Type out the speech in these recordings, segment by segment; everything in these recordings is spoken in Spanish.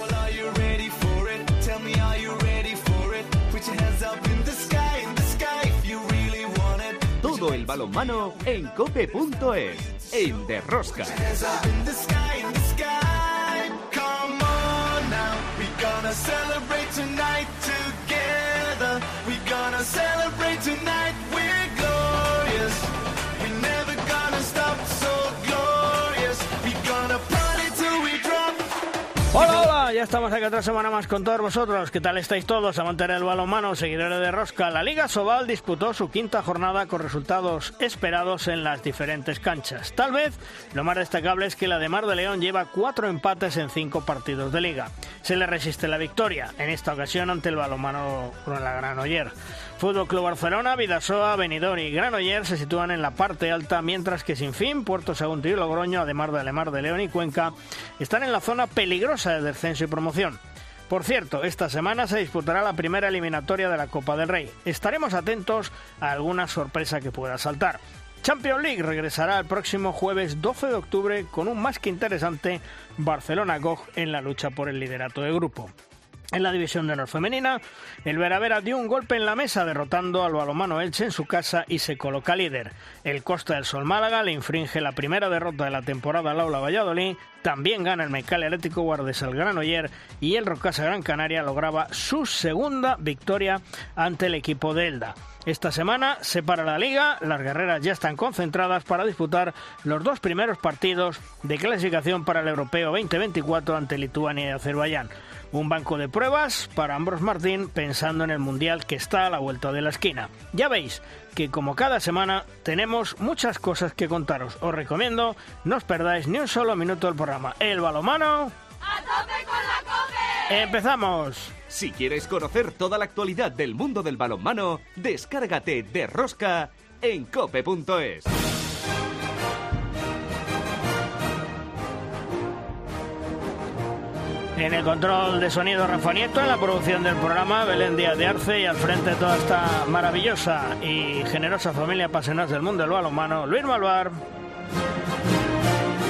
Well, are you ready for it? Tell me, are you ready for it? Put your hands up in the sky, in the sky if you really want it. Todo el balonmano en cope.es, en Derrosca. Hands up in the sky, in the sky. Come on now, we gonna celebrate tonight together. We gonna celebrate tonight. Ya estamos aquí otra semana más con todos vosotros. ¿Qué tal estáis todos? Amantes del balonmano, seguidores de Rosca. La Liga Sobal disputó su quinta jornada con resultados esperados en las diferentes canchas. Tal vez lo más destacable es que la de Mar de León lleva cuatro empates en cinco partidos de liga. Se le resiste la victoria, en esta ocasión ante el balonmano la Granoller. Fútbol Club Barcelona, Vidasoa, Benidorm y Granoller se sitúan en la parte alta, mientras que Sinfín, Puerto Sagunto y Logroño, además de Alemar de León y Cuenca, están en la zona peligrosa de descenso y promoción. Por cierto, esta semana se disputará la primera eliminatoria de la Copa del Rey. Estaremos atentos a alguna sorpresa que pueda saltar. Champions League regresará el próximo jueves 12 de octubre con un más que interesante Barcelona-GOG en la lucha por el liderato de grupo. En la división de honor femenina, el Veravera dio un golpe en la mesa derrotando al balomano Elche en su casa y se coloca líder. El Costa del Sol Málaga le infringe la primera derrota de la temporada al Aula Valladolid, también gana el Mecal Atlético Guardes al Granoller y el Rocasa Gran Canaria lograba su segunda victoria ante el equipo de Elda. Esta semana se para la liga, las guerreras ya están concentradas para disputar los dos primeros partidos de clasificación para el Europeo 2024 ante Lituania y Azerbaiyán. Un banco de pruebas para Ambros Martín pensando en el Mundial que está a la vuelta de la esquina. Ya veis que como cada semana tenemos muchas cosas que contaros. Os recomiendo no os perdáis ni un solo minuto del programa. El balomano... ¡A tope con la cope! ¡Empezamos! Si quieres conocer toda la actualidad del mundo del balonmano, descárgate de Rosca en cope.es. En el control de sonido Rafa Nieto, en la producción del programa Belén Díaz de Arce y al frente de toda esta maravillosa y generosa familia apasionados del mundo del balonmano, Luis Malvar.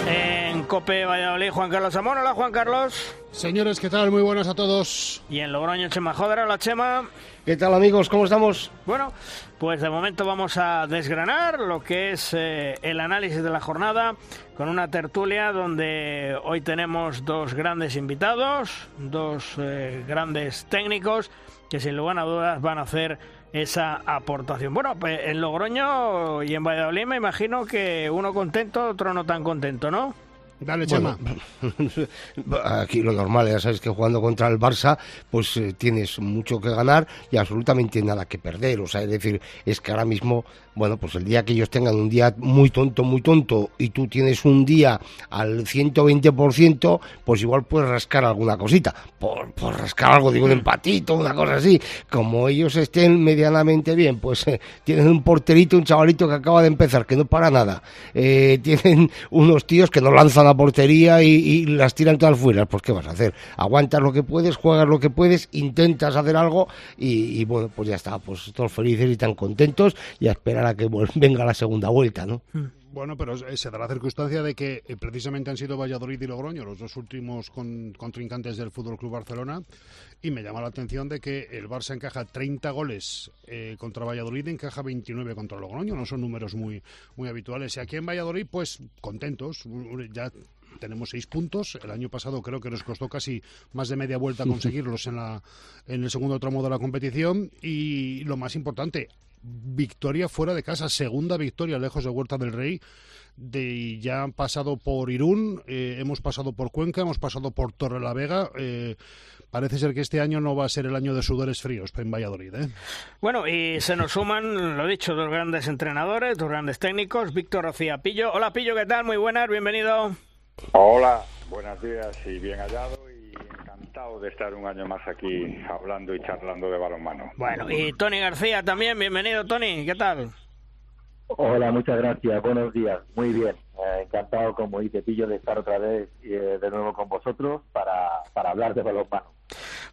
En Cope Valladolid, Juan Carlos Amón. Hola, Juan Carlos. Señores, ¿qué tal? Muy buenas a todos. Y en Logroño, Chema Joder. Hola, Chema. ¿Qué tal amigos? ¿Cómo estamos? Bueno, pues de momento vamos a desgranar lo que es eh, el análisis de la jornada con una tertulia donde hoy tenemos dos grandes invitados, dos eh, grandes técnicos que sin lugar a dudas van a hacer esa aportación. Bueno, pues en Logroño y en Valladolid me imagino que uno contento, otro no tan contento, ¿no? Dale, Chema. Bueno, aquí lo normal, ya sabes que jugando contra el Barça, pues eh, tienes mucho que ganar y absolutamente nada que perder. O sea, es decir, es que ahora mismo, bueno, pues el día que ellos tengan un día muy tonto, muy tonto, y tú tienes un día al 120%, pues igual puedes rascar alguna cosita. Por, por rascar algo, digo, un empatito, una cosa así. Como ellos estén medianamente bien, pues eh, tienen un porterito, un chavalito que acaba de empezar, que no para nada. Eh, tienen unos tíos que no lanzan a portería y, las tiran todas fuera. Pues, ¿qué vas a hacer? Aguantas lo que puedes, juegas lo que puedes, intentas hacer algo y, bueno, pues ya está, pues todos felices y tan contentos y a esperar a que venga la segunda vuelta, ¿no? Bueno, pero se da la circunstancia de que eh, precisamente han sido Valladolid y Logroño los dos últimos con- contrincantes del Fútbol Club Barcelona y me llama la atención de que el Barça encaja 30 goles eh, contra Valladolid y encaja 29 contra Logroño, no son números muy muy habituales. Y aquí en Valladolid, pues contentos, ya tenemos seis puntos. El año pasado creo que nos costó casi más de media vuelta conseguirlos en, la, en el segundo tramo de la competición. Y lo más importante, victoria fuera de casa, segunda victoria lejos de Huerta del Rey. De, ya han pasado por Irún, eh, hemos pasado por Cuenca, hemos pasado por Torre la Vega. eh, parece ser que este año no va a ser el año de sudores fríos en Valladolid. ¿eh? Bueno, y se nos suman, lo dicho, dos grandes entrenadores, dos grandes técnicos, Víctor Rocía Pillo. Hola Pillo, ¿qué tal? Muy buenas, bienvenido. Hola, buenos días y bien hallado y encantado de estar un año más aquí hablando y charlando de balonmano. Bueno, y Tony García también, bienvenido Tony, ¿qué tal? Hola, muchas gracias. Buenos días. Muy bien. Eh, encantado, como dice Pillo, de estar otra vez eh, de nuevo con vosotros para, para hablar de balonmano.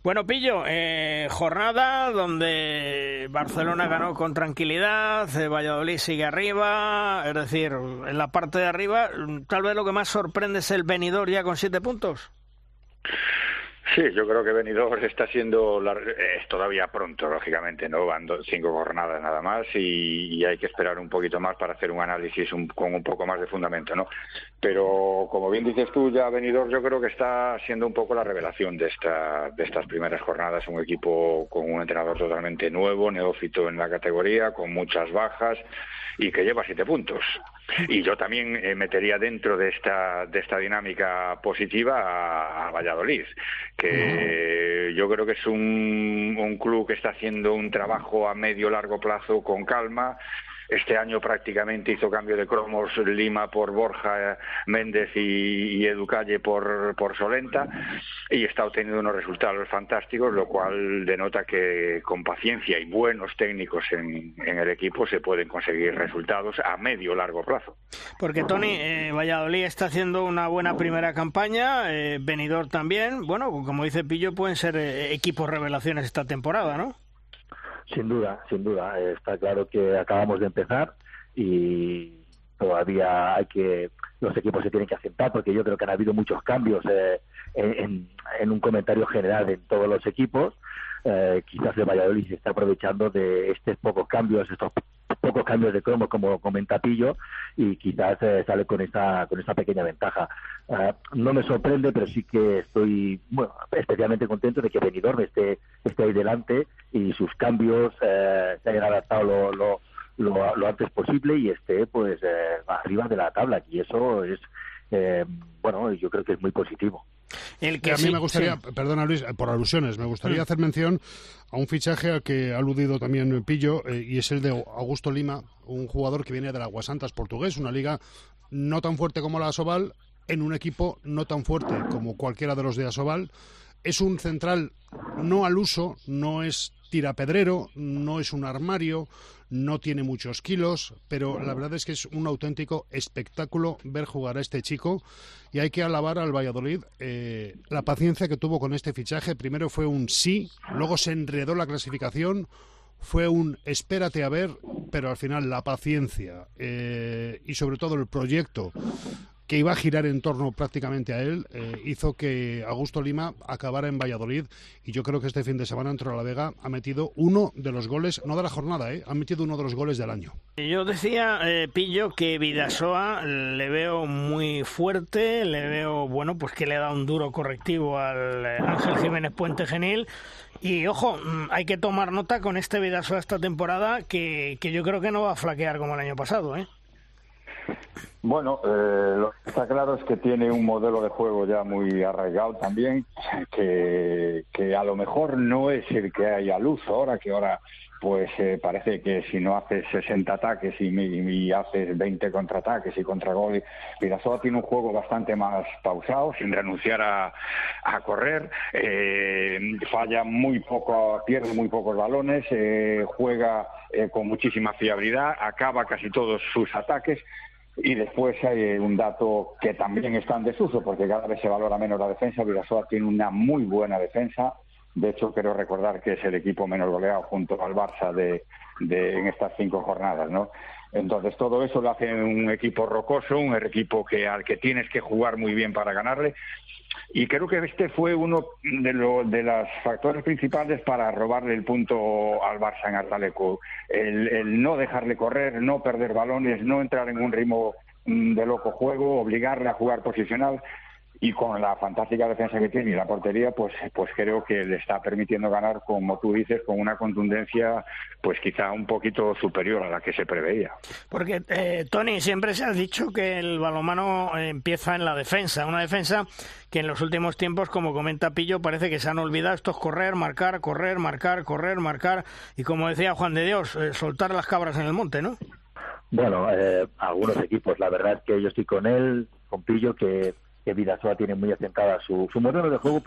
Bueno, Pillo, eh, jornada donde Barcelona ganó con tranquilidad, eh, Valladolid sigue arriba, es decir, en la parte de arriba, tal vez lo que más sorprende es el venidor ya con siete puntos. Sí, yo creo que Benidorm está siendo es todavía pronto, lógicamente, no van cinco jornadas nada más y, hay que esperar un poquito más para hacer un análisis con un poco más de fundamento, ¿no? Pero como bien dices tú, ya Benidorm yo creo que está siendo un poco la revelación de esta de estas primeras jornadas, un equipo con un entrenador totalmente nuevo, neófito en la categoría, con muchas bajas y que lleva siete puntos. Y yo también eh, metería dentro de esta, de esta dinámica positiva a, Valladolid, que yo creo que es un, un club que está haciendo un trabajo a medio largo plazo con calma, este año prácticamente hizo cambio de cromos Lima por Borja Méndez y, y Educalle por, por Solenta y está obteniendo unos resultados fantásticos, lo cual denota que con paciencia y buenos técnicos en, el equipo se pueden conseguir resultados a medio largo plazo. Porque Tony, eh, Valladolid está haciendo una buena primera campaña, eh, también, bueno, como dice Pillo, pueden ser eh, equipos revelaciones esta temporada, ¿no? Sin duda, sin duda. Está claro que acabamos de empezar y todavía hay que los equipos se tienen que aceptar porque yo creo que han habido muchos cambios eh, en, un comentario general en todos los equipos. Eh, quizás el Valladolid se está aprovechando de estos pocos cambios, estos pocos cambios de cromo como comenta Pillo y quizás eh, sale con esa con esa pequeña ventaja. Eh, no me sorprende, pero sí que estoy bueno, especialmente contento de que Benidorm esté, esté ahí delante y sus cambios eh, se hayan adaptado lo, lo, lo, antes posible y esté pues arriba de la tabla y eso es bueno yo creo que es muy positivo. El que a mí me gustaría, perdona Luis, por alusiones, me gustaría mm. hacer mención a un fichaje al que ha aludido también Pillo, eh, y es el de Augusto Lima, un jugador que viene de la Aguasantas portugués, una liga no tan fuerte como la Asobal, en un equipo no tan fuerte como cualquiera de los de Asobal. Es un central no al uso, no es tirapedrero, no es un armario, no tiene muchos kilos, pero la verdad es que es un auténtico espectáculo ver jugar a este chico y hay que alabar al Valladolid eh, la paciencia que tuvo con este fichaje. Primero fue un sí, luego se enredó la clasificación, fue un espérate a ver, pero al final la paciencia eh, y sobre todo el proyecto que iba a girar en torno prácticamente a él, eh, hizo que Augusto Lima acabara en Valladolid y yo creo que este fin de semana en la Vega ha metido uno de los goles, no de la jornada, eh, ha metido uno de los goles del año. Yo decía, eh, Pillo, que Vidasoa le veo muy fuerte, le veo, bueno, pues que le da un duro correctivo al eh, Ángel Jiménez Puente Genil. Y ojo, mm, hay que tomar nota con este Vidasoa esta temporada que, que yo creo que no va a flaquear como el año pasado, ¿eh? Bueno, eh, lo que está claro es que tiene un modelo de juego ya muy arraigado también, que, a lo mejor no es el que hay al uso ahora, que ahora pues eh, parece que si no haces 60 ataques y, haces 20 contraataques y contragol, Pirasoa tiene un juego bastante más pausado, sin renunciar a, a correr, eh, falla muy poco, pierde muy pocos balones, eh, juega con muchísima fiabilidad, acaba casi todos sus ataques y después hay un dato que también está en desuso, porque cada vez se valora menos la defensa. Vidasoa tiene una muy buena defensa. De hecho, quiero recordar que es el equipo menos goleado junto al Barça de, de, en estas cinco jornadas, ¿no? Entonces, todo eso lo hace un equipo rocoso, un equipo que, al que tienes que jugar muy bien para ganarle. Y creo que este fue uno de, los factores principales para robarle el punto al Barça en Artaleco. El, el no dejarle correr, no perder balones, no entrar en un ritmo mm, de loco juego, obligarle a jugar posicional y con la fantástica defensa que tiene y la portería, pues, pues creo que le está permitiendo ganar, como tú dices, con una contundencia, pues quizá un poquito superior a la que se preveía. Porque, eh, Tony, siempre se ha dicho que el balomano empieza en la defensa, una defensa que en los últimos tiempos, como comenta Pillo, parece que se han olvidado estos correr, marcar, correr, marcar, correr, marcar, y como decía Juan de Dios, eh, soltar las cabras en el monte, ¿no? Bueno, eh, algunos equipos, la verdad es que yo estoy con él, con Pillo, que que Vidasoa tiene muy asentada su, su modelo de juego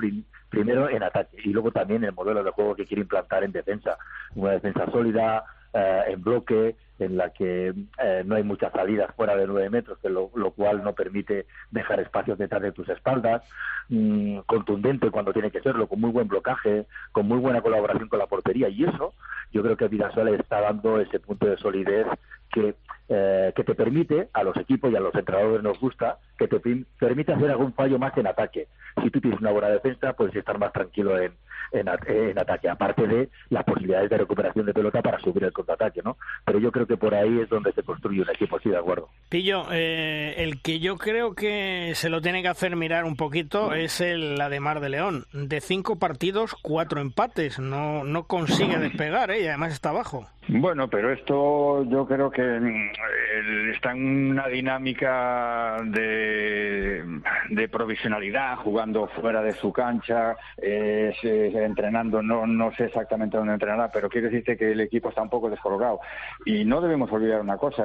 primero en ataque y luego también el modelo de juego que quiere implantar en defensa. Una defensa sólida, eh, en bloque, en la que eh, no hay muchas salidas fuera de nueve metros, que lo, cual no permite dejar espacios detrás de tus espaldas, mm, contundente cuando tiene que serlo, con muy buen blocaje, con muy buena colaboración con la portería y eso yo creo que Vidasoa le está dando ese punto de solidez que, eh, que te permite, a los equipos y a los entrenadores nos gusta, que te permite hacer algún fallo más en ataque. Si tú tienes una buena defensa, puedes estar más tranquilo en, en, ataque, aparte de las posibilidades de recuperación de pelota para subir el contraataque, ¿no? Pero yo creo que por ahí es donde se construye un equipo, sí, de acuerdo. Pillo, eh, el que yo creo que se lo tiene que hacer mirar un poquito es el la de Mar de León. De cinco partidos, cuatro empates. No, no consigue despegar, ¿eh? y además está abajo. Bueno, pero esto yo creo que mm, está en una dinámica de, provisionalidad, jugando fuera de su cancha, eh, entrenando, no, no sé exactamente dónde entrenará, pero quiere decirte que el equipo está un poco descolocado. Y no debemos olvidar una cosa,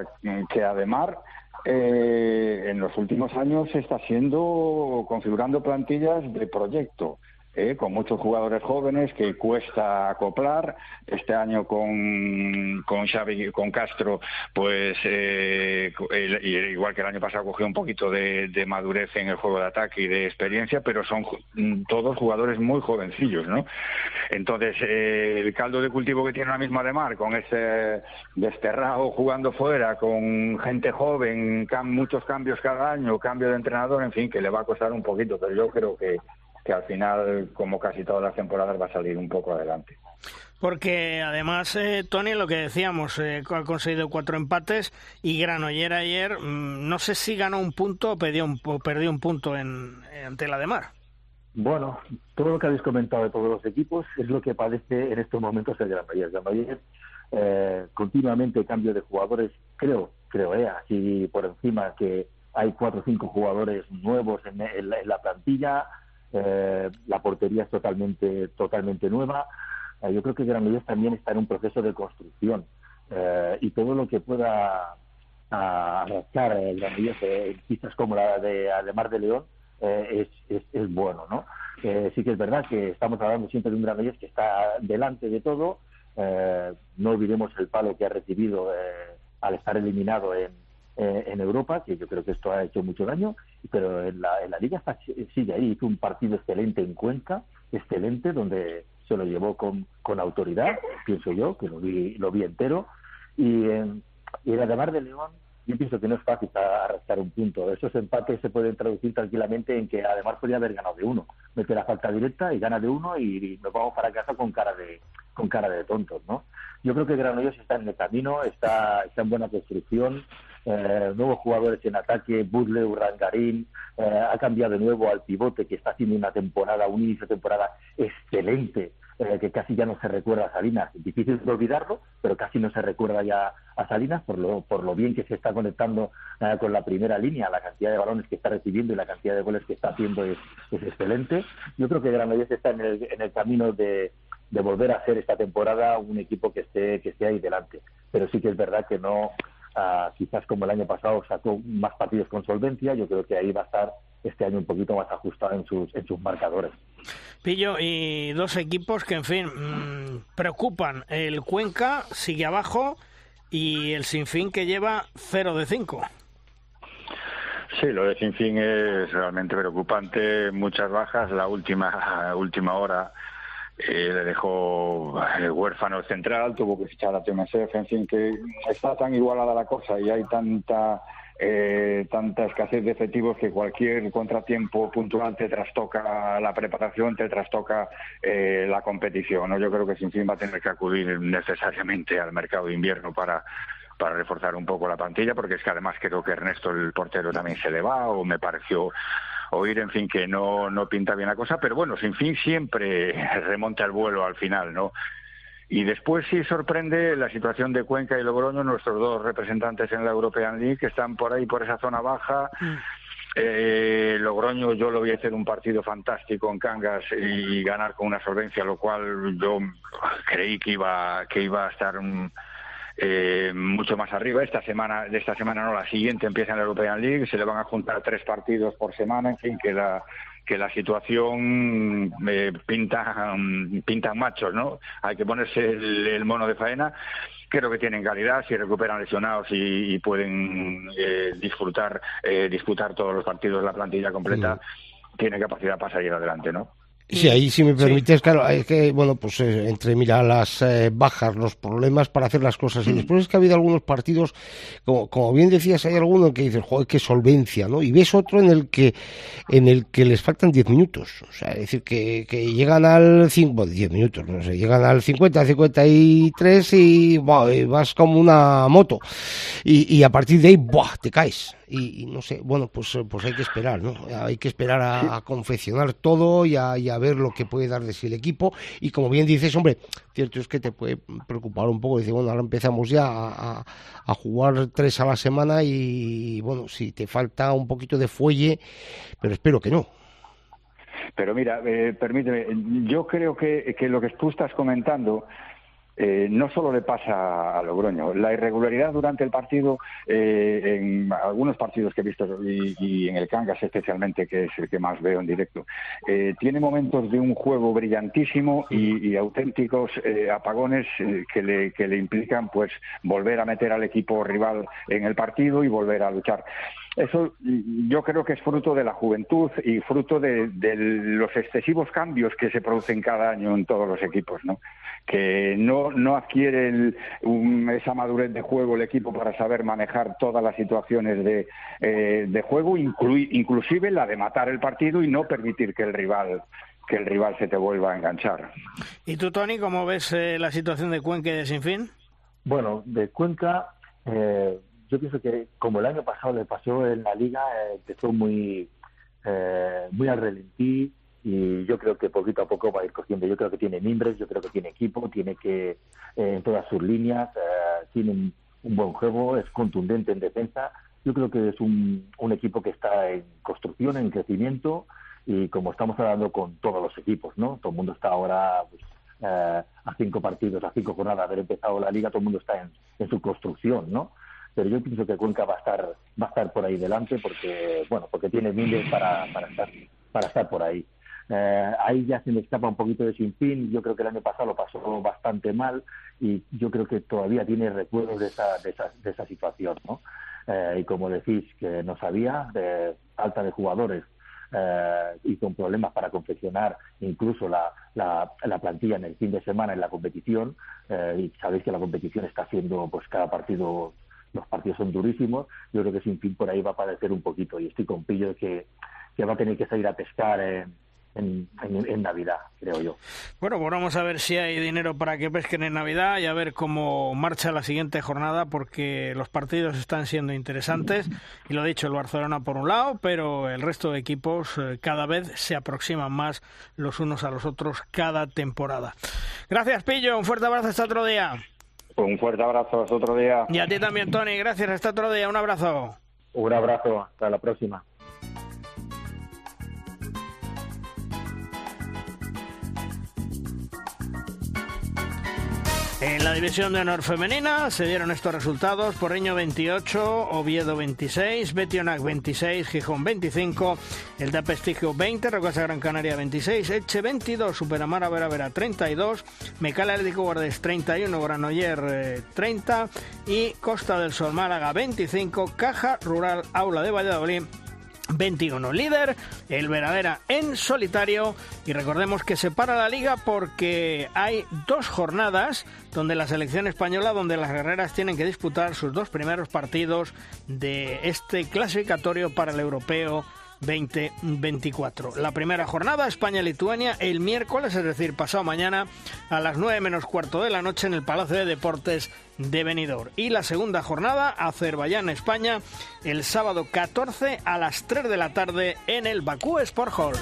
que además eh, en los últimos años se está haciendo configurando plantillas de proyecto. ¿Eh? con muchos jugadores jóvenes que cuesta acoplar. Este año con, con Xavi, con Castro, pues eh, igual que el año pasado cogió un poquito de, madurez en el juego de ataque y de experiencia, pero son todos jugadores muy jovencillos, ¿no? Entonces, eh, el caldo de cultivo que tiene ahora mismo Ademar, con ese desterrado jugando fuera, con gente joven, muchos cambios cada año, cambio de entrenador, en fin, que le va a costar un poquito, pero yo creo que que al final, como casi todas las temporadas, va a salir un poco adelante. Porque además, eh, Tony, lo que decíamos, eh, ha conseguido cuatro empates y Granoller ayer, mm, no sé si ganó un punto o perdió un, perdió un punto en, ante la de Mar. Bueno, todo lo que habéis comentado de todos los equipos es lo que padece en estos momentos el Granoller. Granoller, eh, continuamente cambio de jugadores, creo, creo, eh, así por encima que hay cuatro o cinco jugadores nuevos en, la plantilla, eh, la portería es totalmente, totalmente nueva. Eh, yo creo que Granollers también está en un proceso de construcción eh, y todo lo que pueda arrastrar Granollers en pistas como la de Ademar de León es, es, bueno, ¿no? sí que es verdad que estamos hablando siempre de un Granollers que está delante de todo. no olvidemos el palo que ha recibido al estar eliminado en, eh, en Europa, que yo creo que esto ha hecho mucho daño, pero en la, en la liga sigue ahí. Hizo un partido excelente en Cuenca, excelente, donde se lo llevó con, con autoridad, pienso yo, que lo vi, lo vi entero. Y, en, y en de León, yo pienso que no es fácil arrastrar un punto. Esos empates se pueden traducir tranquilamente en que además podría haber ganado de uno. Mete la falta directa y gana de uno y, nos vamos para casa con cara de con cara de tontos, ¿no? Yo creo que Granollers está en el camino, está, está en buena construcción, eh, nuevos jugadores en ataque, Budle, Urrangarín, eh, ha cambiado de nuevo al pivote que está haciendo una temporada, un inicio de temporada excelente, eh, que casi ya no se recuerda a Salinas. Difícil de olvidarlo, pero casi no se recuerda ya a Salinas por lo, por lo bien que se está conectando con la primera línea, la cantidad de balones que está recibiendo y la cantidad de goles que está haciendo es, excelente. Yo creo que Granollers está en el, en el camino de, de volver a ser esta temporada un equipo que esté que esté ahí delante. Pero sí que es verdad que no quizás como el año pasado sacó más partidos con solvencia, yo creo que ahí va a estar este año un poquito más ajustado en sus, en sus marcadores. Pillo, y dos equipos que, en fin, mm, preocupan. El Cuenca sigue abajo y el Sinfín que lleva 0 de 5. Sí, lo de Sinfín es realmente preocupante. Muchas bajas. La última, última hora eh, le dejó el huérfano central, tuvo que fichar a TMSF, en fin, que está tan igualada la cosa y hay tanta eh, tanta escasez de efectivos que cualquier contratiempo puntual te trastoca la preparación, te trastoca eh, la competición. ¿no? Yo creo que sin fin va a tener que acudir necesariamente al mercado de invierno para para reforzar un poco la plantilla, porque es que además creo que Ernesto, el portero, también se le va, o me pareció oír, en fin, que no, no pinta bien la cosa, pero bueno, sin fin siempre remonta el vuelo al final, ¿no? Y después sí sorprende la situación de Cuenca y Logroño, nuestros dos representantes en la European League, que están por ahí, por esa zona baja. Mm. Eh, Logroño yo lo voy a hacer un partido fantástico en Cangas y ganar con una solvencia, lo cual yo creí que iba, que iba a estar... Un, eh, mucho más arriba. Esta semana, de esta semana no, la siguiente empieza en la European League, se le van a juntar tres partidos por semana, en fin, que la que la situación eh, pinta pintan machos, ¿no? Hay que ponerse el, mono de faena. Creo que tienen calidad, si recuperan lesionados y, pueden eh, disfrutar eh, disputar todos los partidos, la plantilla completa, tiene capacidad para salir adelante, ¿no? Sí, ahí si me permites, claro, hay que, bueno, pues eh, entre, mira, las eh, bajas, los problemas para hacer las cosas. Y Mm. después es que ha habido algunos partidos, como, como bien decías, hay alguno que dices, joder, qué solvencia, ¿no? Y ves otro en el que, en el que les faltan 10 minutos. O sea, es decir, que, que llegan al 5, bueno, 10 minutos, no sé, llegan al 50, 53 y, buah, y vas como una moto. Y, y a partir de ahí, ¡buah! te caes. Y, y no sé, bueno, pues, pues hay que esperar, ¿no? Hay que esperar a, a confeccionar todo y a, y a ver lo que puede dar de sí el equipo. Y como bien dices, hombre, cierto es que te puede preocupar un poco. Dice, bueno, ahora empezamos ya a, a- a jugar tres a la semana y, bueno, si te falta un poquito de fuelle, pero espero que no. Pero mira, eh, permíteme, yo creo que, que lo que tú estás comentando eh, no solo le pasa a Logroño. La irregularidad durante el partido, eh, en algunos partidos que he visto y, en el Cangas especialmente, que es el que más veo en directo, eh, tiene momentos de un juego brillantísimo y, y auténticos eh, apagones eh, que, le, que le implican pues volver a meter al equipo rival en el partido y volver a luchar. Eso yo creo que es fruto de la juventud y fruto de, de los excesivos cambios que se producen cada año en todos los equipos, ¿no? Que no, no adquiere el- un- esa madurez de juego el equipo para saber manejar todas las situaciones de, eh, de juego, inclui- inclusive la de matar el partido y no permitir que el rival que el rival se te vuelva a enganchar. ¿Y tú, Tony, cómo ves eh, la situación de Cuenca y de Sinfín? Bueno, de Cuenca, eh, yo pienso que como el año pasado le pasó en la liga, eh, empezó muy, eh, muy al relentí y yo creo que poquito a poco va a ir cogiendo. Yo creo que tiene mimbres, yo creo que tiene equipo, tiene que eh, en todas sus líneas, eh, tiene un, un buen juego, es contundente en defensa. Yo creo que es un, un equipo que está en construcción, en crecimiento y como estamos hablando con todos los equipos, ¿no? Todo el mundo está ahora pues, eh, a cinco partidos, a cinco jornadas de haber empezado la liga, todo el mundo está en, en su construcción, ¿no? Pero yo pienso que Cuenca va a estar va a estar por ahí delante porque bueno porque tiene miles para, para estar para estar por ahí. Eh, ahí ya se me escapa un poquito de Sinfín. Yo creo que el año pasado lo pasó bastante mal y yo creo que todavía tiene recuerdos de esa, de esa, de esa situación, ¿no? Eh, y como decís, que no sabía, de falta de jugadores eh, y con problemas para confeccionar incluso la, la, la plantilla en el fin de semana en la competición. eh, y sabéis que la competición está siendo, pues cada partido, los partidos son durísimos. Yo creo que sin fin por ahí va a padecer un poquito y estoy con pillo que, que va a tener que salir a pescar en, en- en Navidad, creo yo. Bueno, pues vamos a ver si hay dinero para que pesquen en Navidad y a ver cómo marcha la siguiente jornada porque los partidos están siendo interesantes y lo ha dicho el Barcelona por un lado, pero el resto de equipos eh, cada vez se aproximan más los unos a los otros cada temporada. Gracias, Pillo. Un fuerte abrazo hasta otro día. Un fuerte abrazo, hasta otro día. Y a ti también, Tony. Gracias. Hasta otro día. Un abrazo. Un abrazo, hasta la próxima. En la división de honor femenina se dieron estos resultados: Porreño 28, Oviedo 26, Betionac 26, Gijón 25, El da Prestigio 20, Rocasa Gran Canaria 26, Eche 22, Superamara Vera Vera 32, Mecal Atlético Guardes 31, Granoller eh, 30 y Costa del Sol Málaga 25, Caja Rural Aula de Valladolid 21 líder, el Veradera en solitario y recordemos que se para la liga porque hay dos jornadas donde la selección española, donde las guerreras tienen que disputar sus dos primeros partidos de este clasificatorio para el europeo 2024. La primera jornada, España-Lituania, el miércoles, es decir, pasado mañana, a las 9 menos cuarto de la noche en el Palacio de Deportes de Benidorm. Y la segunda jornada, Azerbaiyán-España, el sábado 14 a las 3 de la tarde en el Bakú Sport Hall.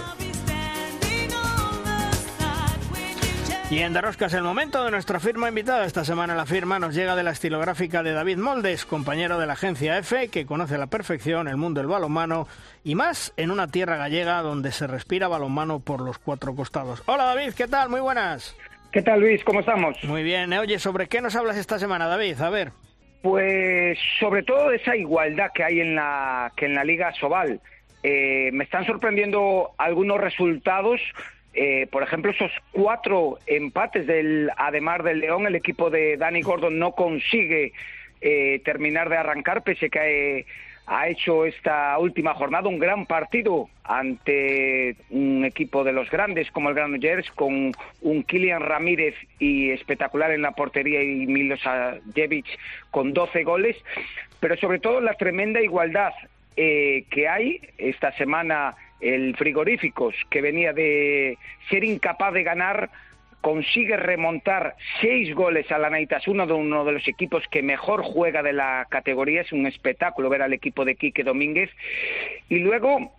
Y en Darosca es el momento de nuestra firma invitada. Esta semana la firma nos llega de la estilográfica de David Moldes, compañero de la agencia EFE, que conoce a la perfección el mundo del balonmano y más en una tierra gallega donde se respira balonmano por los cuatro costados. Hola David, ¿qué tal? Muy buenas. ¿Qué tal Luis? ¿Cómo estamos? Muy bien. Eh, Oye, ¿sobre qué nos hablas esta semana, David? A ver. Pues sobre todo esa igualdad que hay en la que en la Liga Sobal. Eh, me están sorprendiendo algunos resultados. Eh, por ejemplo, esos cuatro empates del Ademar del León, el equipo de Danny Gordon no consigue eh, terminar de arrancar, pese que ha hecho esta última jornada un gran partido ante un equipo de los grandes como el Granollers con un Kilian Ramírez y espectacular en la portería y Milosajevic con 12 goles, pero sobre todo la tremenda igualdad eh, que hay esta semana el Frigoríficos, que venía de ser incapaz de ganar consigue remontar seis goles a la Naitas, uno de uno de los equipos que mejor juega de la categoría, es un espectáculo ver al equipo de Quique Domínguez. Y luego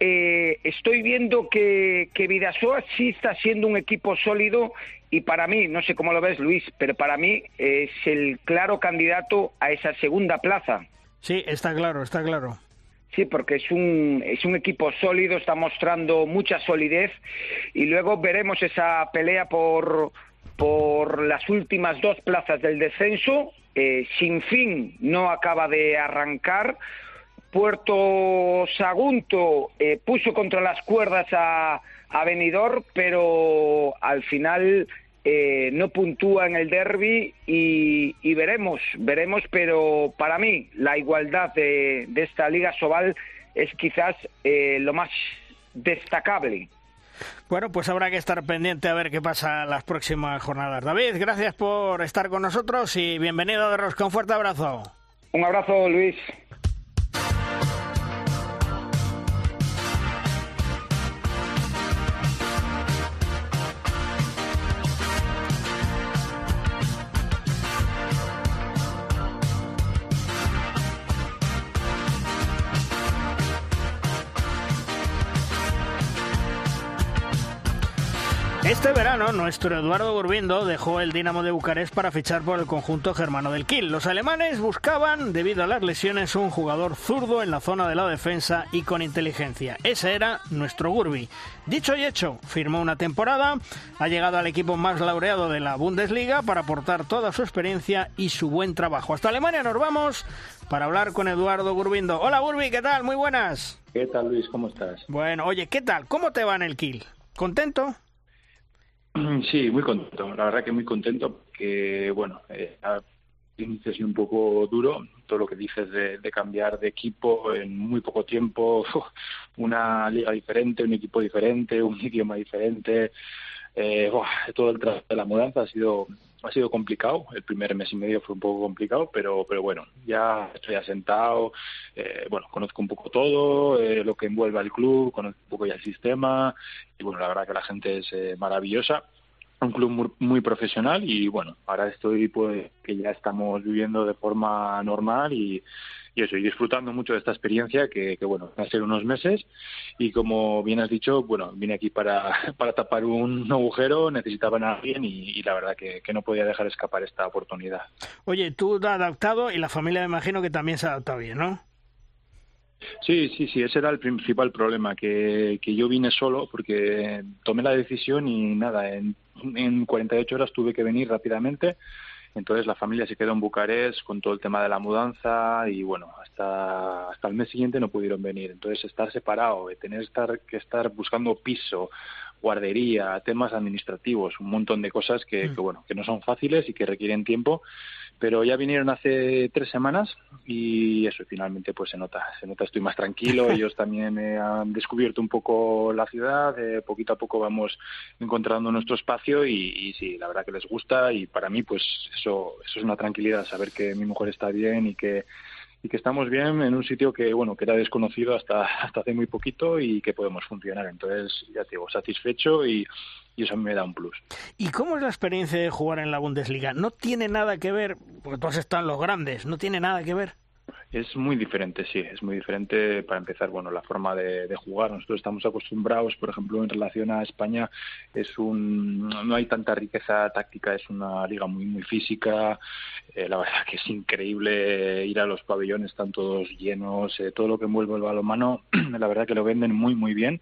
eh, estoy viendo que, que Vidasoa sí está siendo un equipo sólido y para mí, no sé cómo lo ves Luis, pero para mí es el claro candidato a esa segunda plaza. Sí, está claro, está claro. Sí, porque es un, es un equipo sólido, está mostrando mucha solidez y luego veremos esa pelea por, por las últimas dos plazas del descenso. Eh, sin fin no acaba de arrancar. Puerto Sagunto eh, puso contra las cuerdas a, a Benidorm, pero al final eh, no puntúa en el derby y, veremos, veremos, pero para mí la igualdad de, esta Liga Sobal es quizás eh, lo más destacable. Bueno, pues habrá que estar pendiente a ver qué pasa las próximas jornadas. David, gracias por estar con nosotros y bienvenido de Rosca. Un fuerte abrazo. Un abrazo, Luis. Nuestro Eduardo Burbindo dejó el Dinamo de Bucarest para fichar por el conjunto germano del Kiel. Los alemanes buscaban, debido a las lesiones, un jugador zurdo en la zona de la defensa y con inteligencia. Ese era nuestro Gurbi. Dicho y hecho, firmó una temporada, ha llegado al equipo más laureado de la Bundesliga para aportar toda su experiencia y su buen trabajo. Hasta Alemania nos vamos para hablar con Eduardo Burbindo. Hola Gurbi, ¿qué tal? Muy buenas. ¿Qué tal Luis? ¿Cómo estás? Bueno, oye, ¿qué tal? ¿Cómo te va en el Kiel? ¿Contento? Sí, muy contento. La verdad que muy contento porque, bueno, eh, inicio un poco duro. Todo lo que dices de, cambiar de equipo en muy poco tiempo, una liga diferente, un equipo diferente, un idioma diferente. Eh, todo el trabajo de la mudanza ha sido ha sido complicado. El primer mes y medio fue un poco complicado, pero pero bueno, ya estoy asentado. Eh, bueno, conozco un poco todo, eh, lo que envuelve al club, conozco un poco ya el sistema y bueno, la verdad que la gente es eh, maravillosa un club muy, profesional y bueno, ahora estoy pues que ya estamos viviendo de forma normal y, y eso, y disfrutando mucho de esta experiencia que, que, bueno, va a ser unos meses y como bien has dicho, bueno, vine aquí para, para tapar un agujero, necesitaban a alguien y, la verdad que, que, no podía dejar escapar esta oportunidad. Oye, tú te has adaptado y la familia me imagino que también se ha adaptado bien, ¿no? Sí, sí, sí, ese era el principal problema, que, que yo vine solo porque tomé la decisión y nada, en, en 48 horas tuve que venir rápidamente. Entonces la familia se quedó en Bucarest con todo el tema de la mudanza y bueno, hasta, hasta el mes siguiente no pudieron venir. Entonces estar separado, tener estar, que estar buscando piso, guardería, temas administrativos, un montón de cosas que, mm. que bueno, que no son fáciles y que requieren tiempo pero ya vinieron hace tres semanas y eso finalmente pues se nota se nota estoy más tranquilo ellos también eh, han descubierto un poco la ciudad eh, poquito a poco vamos encontrando nuestro espacio y, y, sí la verdad que les gusta y para mí pues eso eso es una tranquilidad saber que mi mujer está bien y que y que estamos bien en un sitio que bueno que era desconocido hasta hasta hace muy poquito y que podemos funcionar entonces ya te digo satisfecho y y eso me da un plus. ¿Y cómo es la experiencia de jugar en la Bundesliga? ¿No tiene nada que ver, porque todos están los grandes, no tiene nada que ver? Es muy diferente, sí, es muy diferente para empezar, bueno, la forma de, jugar. Nosotros estamos acostumbrados, por ejemplo, en relación a España, es un, no hay tanta riqueza táctica, es una liga muy, muy física. Eh, la verdad que es increíble ir a los pabellones, están todos llenos, eh, todo lo que envuelve el balonmano, la verdad que lo venden muy, muy bien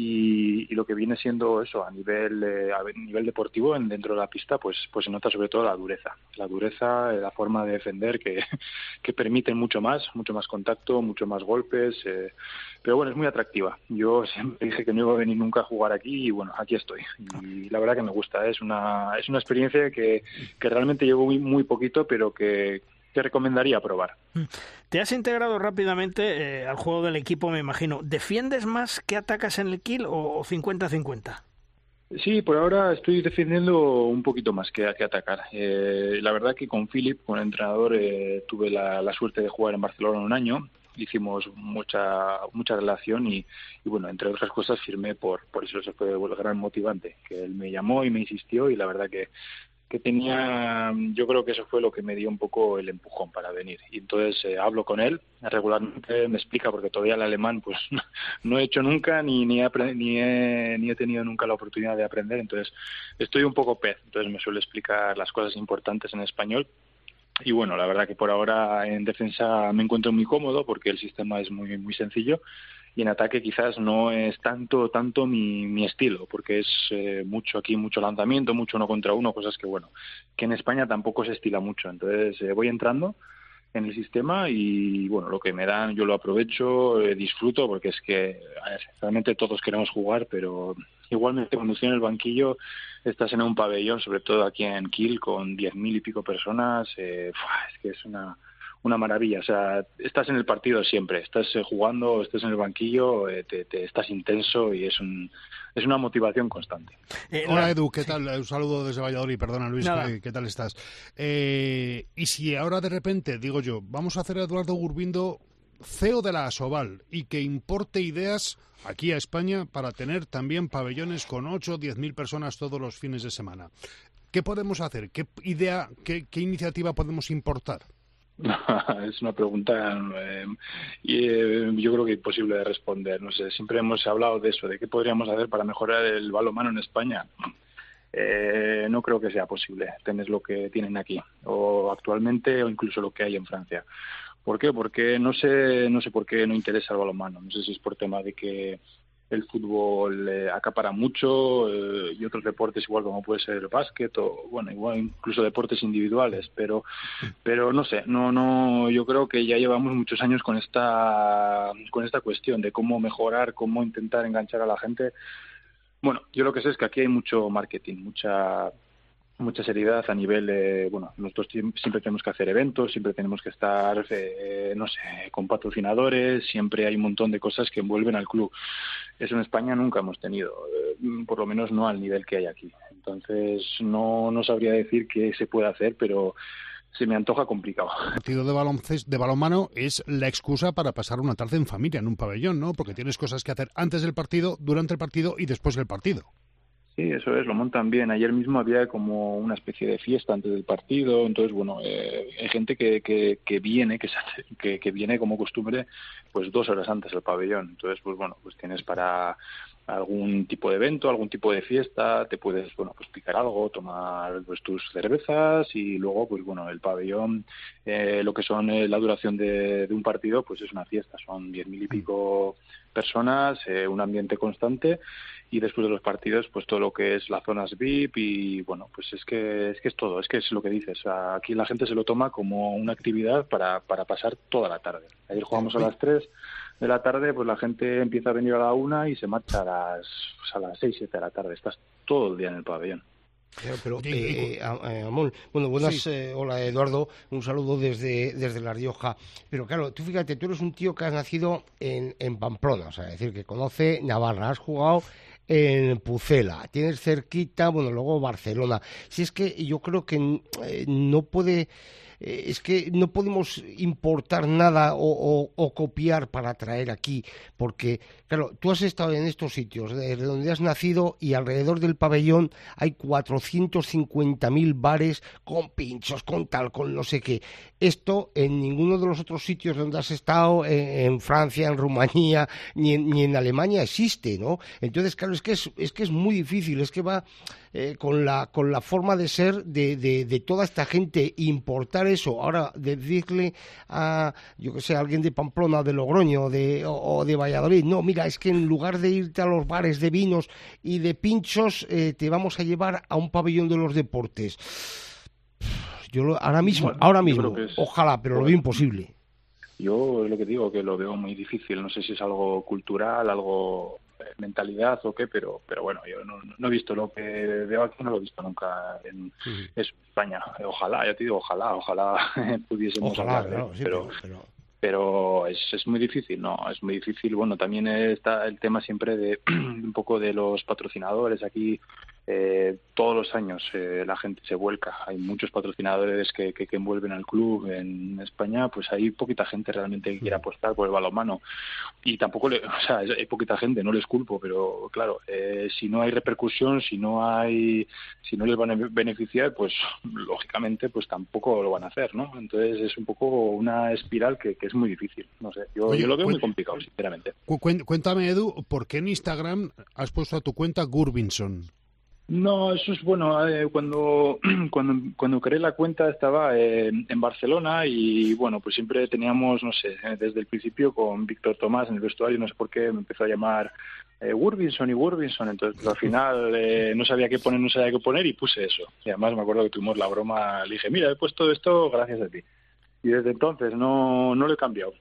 y, lo que viene siendo eso a nivel eh, a nivel deportivo en, dentro de la pista pues pues se nota sobre todo la dureza. La dureza eh, la forma de defender que, que permiten mucho más mucho más contacto mucho más golpes eh, pero bueno es muy atractiva. Yo siempre dije que no iba a venir nunca a jugar aquí y bueno aquí estoy. Y la verdad que me gusta. Es una es una experiencia que, que realmente llevo muy, muy poquito pero que que recomendaría probar. Mm. Te has integrado rápidamente eh, al juego del equipo, me imagino. ¿Defiendes más que atacas en el kill o 50-50? Sí, por ahora estoy defendiendo un poquito más que, que atacar. Eh, la verdad que con Philip, con el entrenador, eh, tuve la, la, suerte de jugar en Barcelona un año hicimos mucha mucha relación y, bueno, entre otras cosas firmé por, por eso, eso fue el gran motivante, que él me llamó y me insistió y la verdad que, que tenía, yo creo que eso fue lo que me dio un poco el empujón para venir. Y entonces eh, hablo con él, regularmente me explica, porque todavía el alemán pues no he hecho nunca ni, ni, he, ni, he, ni he tenido nunca la oportunidad de aprender, entonces estoy un poco pez, entonces me suele explicar las cosas importantes en español. Y bueno, la verdad que por ahora en defensa me encuentro muy cómodo porque el sistema es muy muy sencillo y en ataque quizás no es tanto tanto mi, estilo porque es eh, mucho aquí mucho lanzamiento mucho uno contra uno cosas que bueno que en España tampoco se estila mucho. Entonces eh, voy entrando en el sistema y bueno, lo que me dan yo lo aprovecho, eh, disfruto porque es que realmente todos queremos jugar, pero igualmente cuando estoy en el banquillo estás en un pabellón, sobre todo aquí en Kiel con diez mil y pico personas, eh, es que es una una maravilla. O sea, estás en el partido siempre, estás eh, jugando, estás en el banquillo, eh, te, estás intenso y es un es una motivación constante. Eh, Hola Edu, ¿qué tal? Un saludo desde Valladolid, perdona Luis, ¿qué, tal estás? y si ahora de repente, digo yo, vamos a hacer a Eduardo Gurbindo CEO de la Asoval y que importe ideas aquí a España para tener también pabellones con 8 o 10 mil personas todos los fines de semana. ¿Qué podemos hacer? ¿Qué idea, qué iniciativa podemos importar? es una pregunta eh, eh, yo creo que imposible de responder. No sé, siempre hemos hablado de eso, de qué podríamos hacer para mejorar el balonmano en España. Eh, no creo que sea posible tener lo que tienen aquí, o actualmente, o incluso lo que hay en Francia. ¿Por qué? Porque no sé, no sé por qué no interesa el balonmano. No sé si es por tema de que el fútbol eh, acapara mucho eh, y otros deportes igual como puede ser el básquet o bueno igual incluso deportes individuales pero pero no sé no no yo creo que ya llevamos muchos años con esta con esta cuestión de cómo mejorar cómo intentar enganchar a la gente. Bueno yo lo que sé es que aquí hay mucho marketing mucha mucha seriedad a nivel de, bueno, nosotros siempre tenemos que hacer eventos, siempre tenemos que estar, eh, no sé, con patrocinadores, siempre hay un montón de cosas que envuelven al club. Eso en España nunca hemos tenido, eh, por lo menos no al nivel que hay aquí. Entonces, no, no sabría decir qué se puede hacer, pero se me antoja complicado. El partido de, baloncesto, de balonmano es la excusa para pasar una tarde en familia, en un pabellón, ¿no? Porque tienes cosas que hacer antes del partido, durante el partido y después del partido. Sí, eso es, lo montan bien. Ayer mismo había como una especie de fiesta antes del partido, entonces, bueno, eh, hay gente que, que, que viene, que, que, que viene como costumbre, pues dos horas antes del pabellón. Entonces, pues bueno, pues tienes para algún tipo de evento, algún tipo de fiesta, te puedes, bueno, pues picar algo, tomar pues, tus cervezas y luego, pues bueno, el pabellón, eh, lo que son eh, la duración de, de, un partido, pues es una fiesta, son diez mil y pico personas, eh, un ambiente constante y después de los partidos pues todo lo que es las zonas VIP y bueno pues es que es que es todo es que es lo que dices. Aquí la gente se lo toma como una actividad para, para pasar toda la tarde. Ayer jugamos a las 3 de la tarde pues la gente empieza a venir a la una y se marcha a las pues, a las 6 7 de la tarde. Estás todo el día en el pabellón. Pero, eh, eh, bueno, buenas, eh, hola Eduardo, un saludo desde, desde La Rioja. Pero claro, tú fíjate, tú eres un tío que has nacido en, en Pamplona, o sea, es decir, que conoce Navarra, has jugado en Pucela, tienes cerquita, bueno, luego Barcelona. Si es que yo creo que no puede eh, es que no podemos importar nada o, copiar para traer aquí, porque, claro, tú has estado en estos sitios, desde donde has nacido y alrededor del pabellón hay 450.000 bares con pinchos, con tal, con no sé qué. Esto en ninguno de los otros sitios donde has estado, en, Francia, en Rumanía, ni en, ni en, Alemania existe, ¿no? Entonces, claro, es que es, es que es muy difícil, es que va eh, con, la, con la forma de ser de, de, de toda esta gente importar eso, ahora decirle a, yo que sé, a alguien de Pamplona, de Logroño de, o, de Valladolid, no, mira, es que en lugar de irte a los bares de vinos y de pinchos, eh, te vamos a llevar a un pabellón de los deportes. Yo ahora mismo, ahora mismo, ojalá, pero lo veo imposible. Yo lo que digo que lo veo muy difícil, no sé si es algo cultural, algo mentalidad o qué, pero pero bueno, yo no, no he visto lo que veo aquí, no lo he visto nunca en España. Ojalá, ya te digo, ojalá, ojalá pudiésemos hablar, pero, pero es, es muy difícil, ¿no? Es muy difícil. Bueno, también está el tema siempre de un poco de los patrocinadores. Aquí eh, todos los años eh, la gente se vuelca. Hay muchos patrocinadores que, que, envuelven al club en España, pues hay poquita gente realmente que quiere mm. apostar por el balonmano. Y tampoco, le, o sea, hay poquita gente, no les culpo, pero claro, eh, si no hay repercusión, si no hay, si no les van a beneficiar, pues lógicamente, pues tampoco lo van a hacer, ¿no? Entonces es un poco una espiral que, que es muy difícil. No sé, yo, yo lo veo muy complicado, sinceramente. Cuéntame, Edu, ¿por qué en Instagram has puesto a tu cuenta Gurbinson? No, eso es bueno. Eh, cuando, cuando, cuando creé la cuenta estaba en Barcelona y bueno, pues siempre teníamos, no sé, desde el principio con Víctor Tomás en el vestuario, no sé por qué me empezó a llamar eh, y Wurbinson, entonces al final eh, no sabía qué poner, no sabía qué poner y puse eso. Y además me acuerdo que tuvimos la broma, le dije, mira, he puesto esto gracias a ti. Y desde entonces no, no lo he cambiado.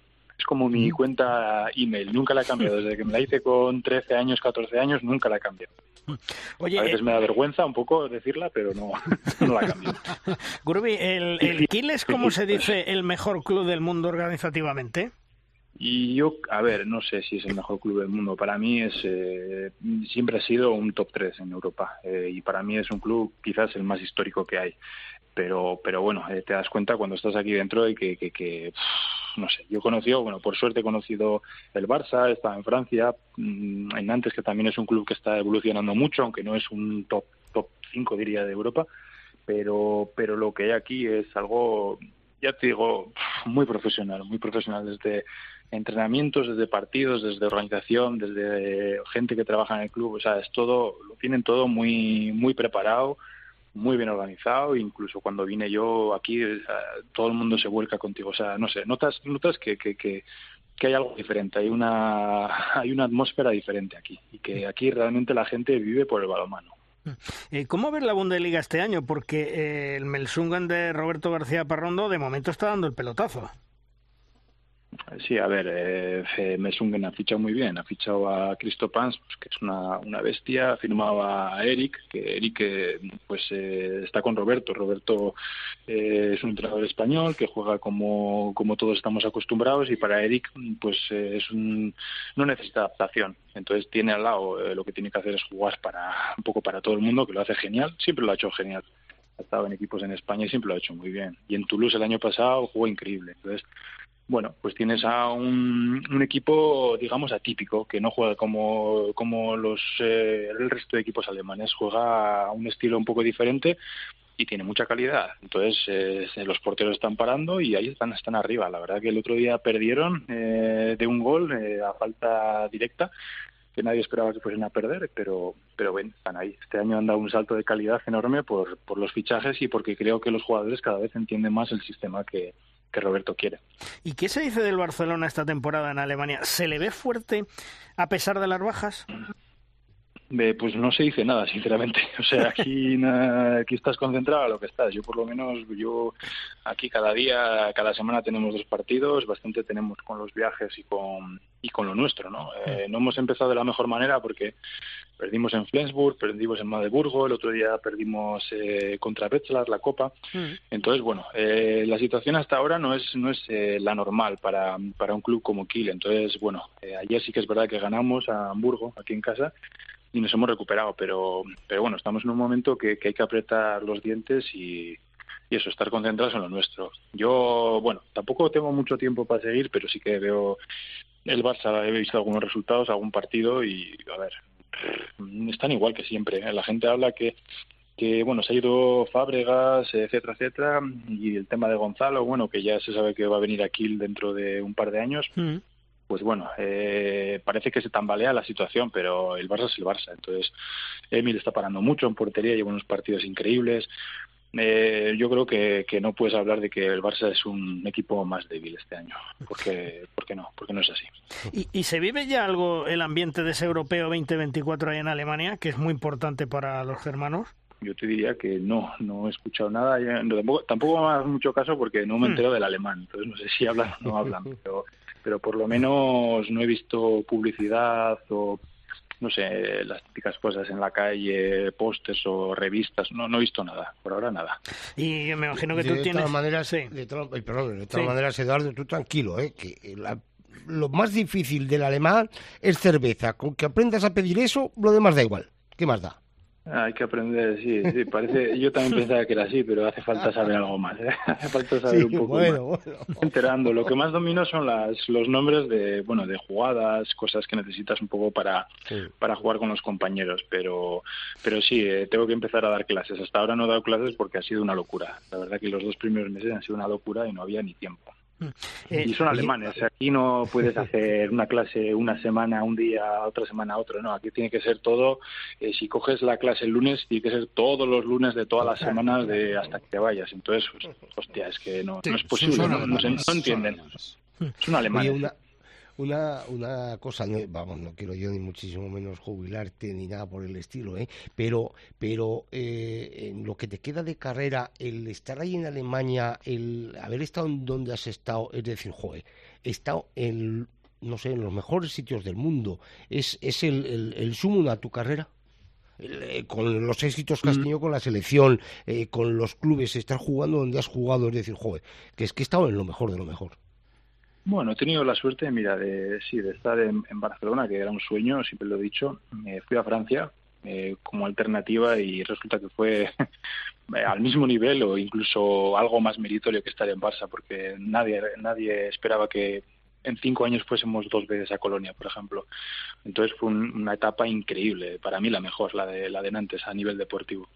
Como mi cuenta email, nunca la he cambiado. Desde que me la hice con 13 años, 14 años, nunca la he cambiado. Oye, a veces eh, me da vergüenza un poco decirla, pero no, no la cambio. Gurbi, ¿el, el Kiel es como se dice el mejor club del mundo organizativamente? Y yo, a ver, no sé si es el mejor club del mundo. Para mí es eh, siempre ha sido un top 3 en Europa eh, y para mí es un club quizás el más histórico que hay pero pero bueno eh, te das cuenta cuando estás aquí dentro y que, que, no sé yo he conocido bueno por suerte he conocido el Barça estaba en Francia mm, en Nantes que también es un club que está evolucionando mucho aunque no es un top top 5 diría de Europa pero pero lo que hay aquí es algo ya te digo muy profesional muy profesional desde entrenamientos desde partidos desde organización desde gente que trabaja en el club o sea es todo lo tienen todo muy muy preparado muy bien organizado, incluso cuando vine yo aquí, todo el mundo se vuelca contigo, o sea, no sé, notas, notas que, que, que, hay algo diferente, hay una, hay una atmósfera diferente aquí, y que aquí realmente la gente vive por el balonmano. Eh, ¿Cómo ver la Bundesliga este año? Porque eh, el Melsungan de Roberto García Parrondo de momento está dando el pelotazo. Sí, a ver, eh, Mesungen ha fichado muy bien, ha fichado a Cristo Pans, pues, que es una, una bestia, ha firmado a Eric, que Eric eh, pues eh, está con Roberto, Roberto eh, es un entrenador español que juega como, como todos estamos acostumbrados y para Eric pues es un, no necesita adaptación, entonces tiene al lado lo que tiene que hacer es jugar para un poco para todo el mundo, que lo hace genial, siempre lo ha hecho genial ha estado en equipos en España y siempre lo ha hecho muy bien. Y en Toulouse el año pasado jugó increíble. Entonces, bueno, pues tienes a un, equipo, digamos, atípico, que no juega como, como los, eh, el resto de equipos alemanes, juega a un estilo un poco diferente y tiene mucha calidad. Entonces, eh, los porteros están parando y ahí están, están arriba. La verdad que el otro día perdieron eh, de un gol a falta directa, que nadie esperaba que fuesen a perder, pero, pero ven, están ahí. Este año han dado un salto de calidad enorme por, por los fichajes y porque creo que los jugadores cada vez entienden más el sistema que, que Roberto quiere. ¿Y qué se dice del Barcelona esta temporada en Alemania? ¿Se le ve fuerte a pesar de las bajas? Pues no se dice nada, sinceramente. O sea, aquí, aquí estás concentrado a lo que estás. Yo, por lo menos, yo aquí cada día, cada semana tenemos dos partidos, bastante tenemos con los viajes y con, y con lo nuestro, ¿no? Eh, no hemos empezado de la mejor manera porque perdimos en Flensburg, perdimos en Magdeburgo, el otro día perdimos eh, contra Wetzlar la Copa. Mm. Entonces, bueno, eh, la situación hasta ahora no es no es la normal para, para un club como Kiel. Entonces, bueno, ayer sí que es verdad que ganamos a Hamburgo, aquí en casa, y nos hemos recuperado, pero, pero bueno, estamos en un momento que, hay que apretar los dientes y, y eso, estar concentrados en lo nuestro. Yo, bueno, tampoco tengo mucho tiempo para seguir, pero sí que veo el Barça, he visto algunos resultados, algún partido y, a ver, están igual que siempre. ¿eh? La gente habla que, que, bueno, se ha ido Fábregas, etcétera, etcétera, y el tema de Gonzalo, bueno, que ya se sabe que va a venir aquí dentro de un par de años. Mm pues bueno, eh, parece que se tambalea la situación, pero el Barça es el Barça. Entonces, Emil está parando mucho en portería, lleva unos partidos increíbles. Eh, yo creo que, que, no puedes hablar de que el Barça es un equipo más débil este año, porque, porque no, porque no es así. ¿Y, ¿Y, se vive ya algo el ambiente de ese europeo 2024 ahí en Alemania, que es muy importante para los germanos? Yo te diría que no, no he escuchado nada. tampoco, tampoco me hagas mucho caso porque no me hmm. entero del alemán, entonces no sé si hablan o no hablan, pero pero por lo menos no he visto publicidad o no sé, las típicas cosas en la calle, postes o revistas, no, no he visto nada, por ahora nada. Y me imagino que tú de tienes... Todas maneras, Sí. de, todas- perdón, de todas Sí. maneras, Eduardo, tú tranquilo, ¿eh? que la- lo más difícil del alemán es cerveza. Con que aprendas a pedir eso, lo demás da igual. ¿Qué más da? Hay que aprender, sí, sí, parece, yo también pensaba que era así, pero hace falta saber algo más, ¿eh? hace falta saber Sí, un poco bueno, más. bueno. enterando. Lo que más domino son las, los nombres de, bueno, de jugadas, cosas que necesitas un poco para, para jugar con los compañeros. Pero, pero sí, eh, tengo que empezar a dar clases. Hasta ahora no he dado clases porque ha sido una locura. La verdad que los dos primeros meses han sido una locura y no había ni tiempo. Eh, y son oye, alemanes. Aquí no puedes hacer una clase una semana, un día, otra semana, otro. No, aquí tiene que ser todo. eh, si coges la clase el lunes, tiene que ser todos los lunes de todas las semanas de hasta que te vayas. Entonces, pues, hostia, es que no, es posible. son no, no no son entienden. Son alemanes. Una, una, cosa, no, vamos, no quiero yo ni muchísimo menos jubilarte ni nada por el estilo, ¿eh? pero, pero eh, en lo que te queda de carrera, el estar ahí en Alemania, el haber estado en donde has estado, es decir, joder, he estado en, no sé, en los mejores sitios del mundo, ¿es, es el, el, el sumo a tu carrera? Eh, con los éxitos que has tenido con la selección, eh, con los clubes, estar jugando donde has jugado, es decir, joder, que es que he estado en lo mejor de lo mejor. Bueno, he tenido la suerte, mira, de sí, de estar en, Barcelona, que era un sueño, siempre lo he dicho. Me fui a Francia eh, como alternativa y resulta que fue eh, al mismo nivel o incluso algo más meritorio que estar en Barça, porque nadie nadie esperaba que en cinco años fuésemos dos veces a Colonia, por ejemplo. Entonces fue un- una etapa increíble, para mí la mejor, la de la de Nantes a nivel deportivo.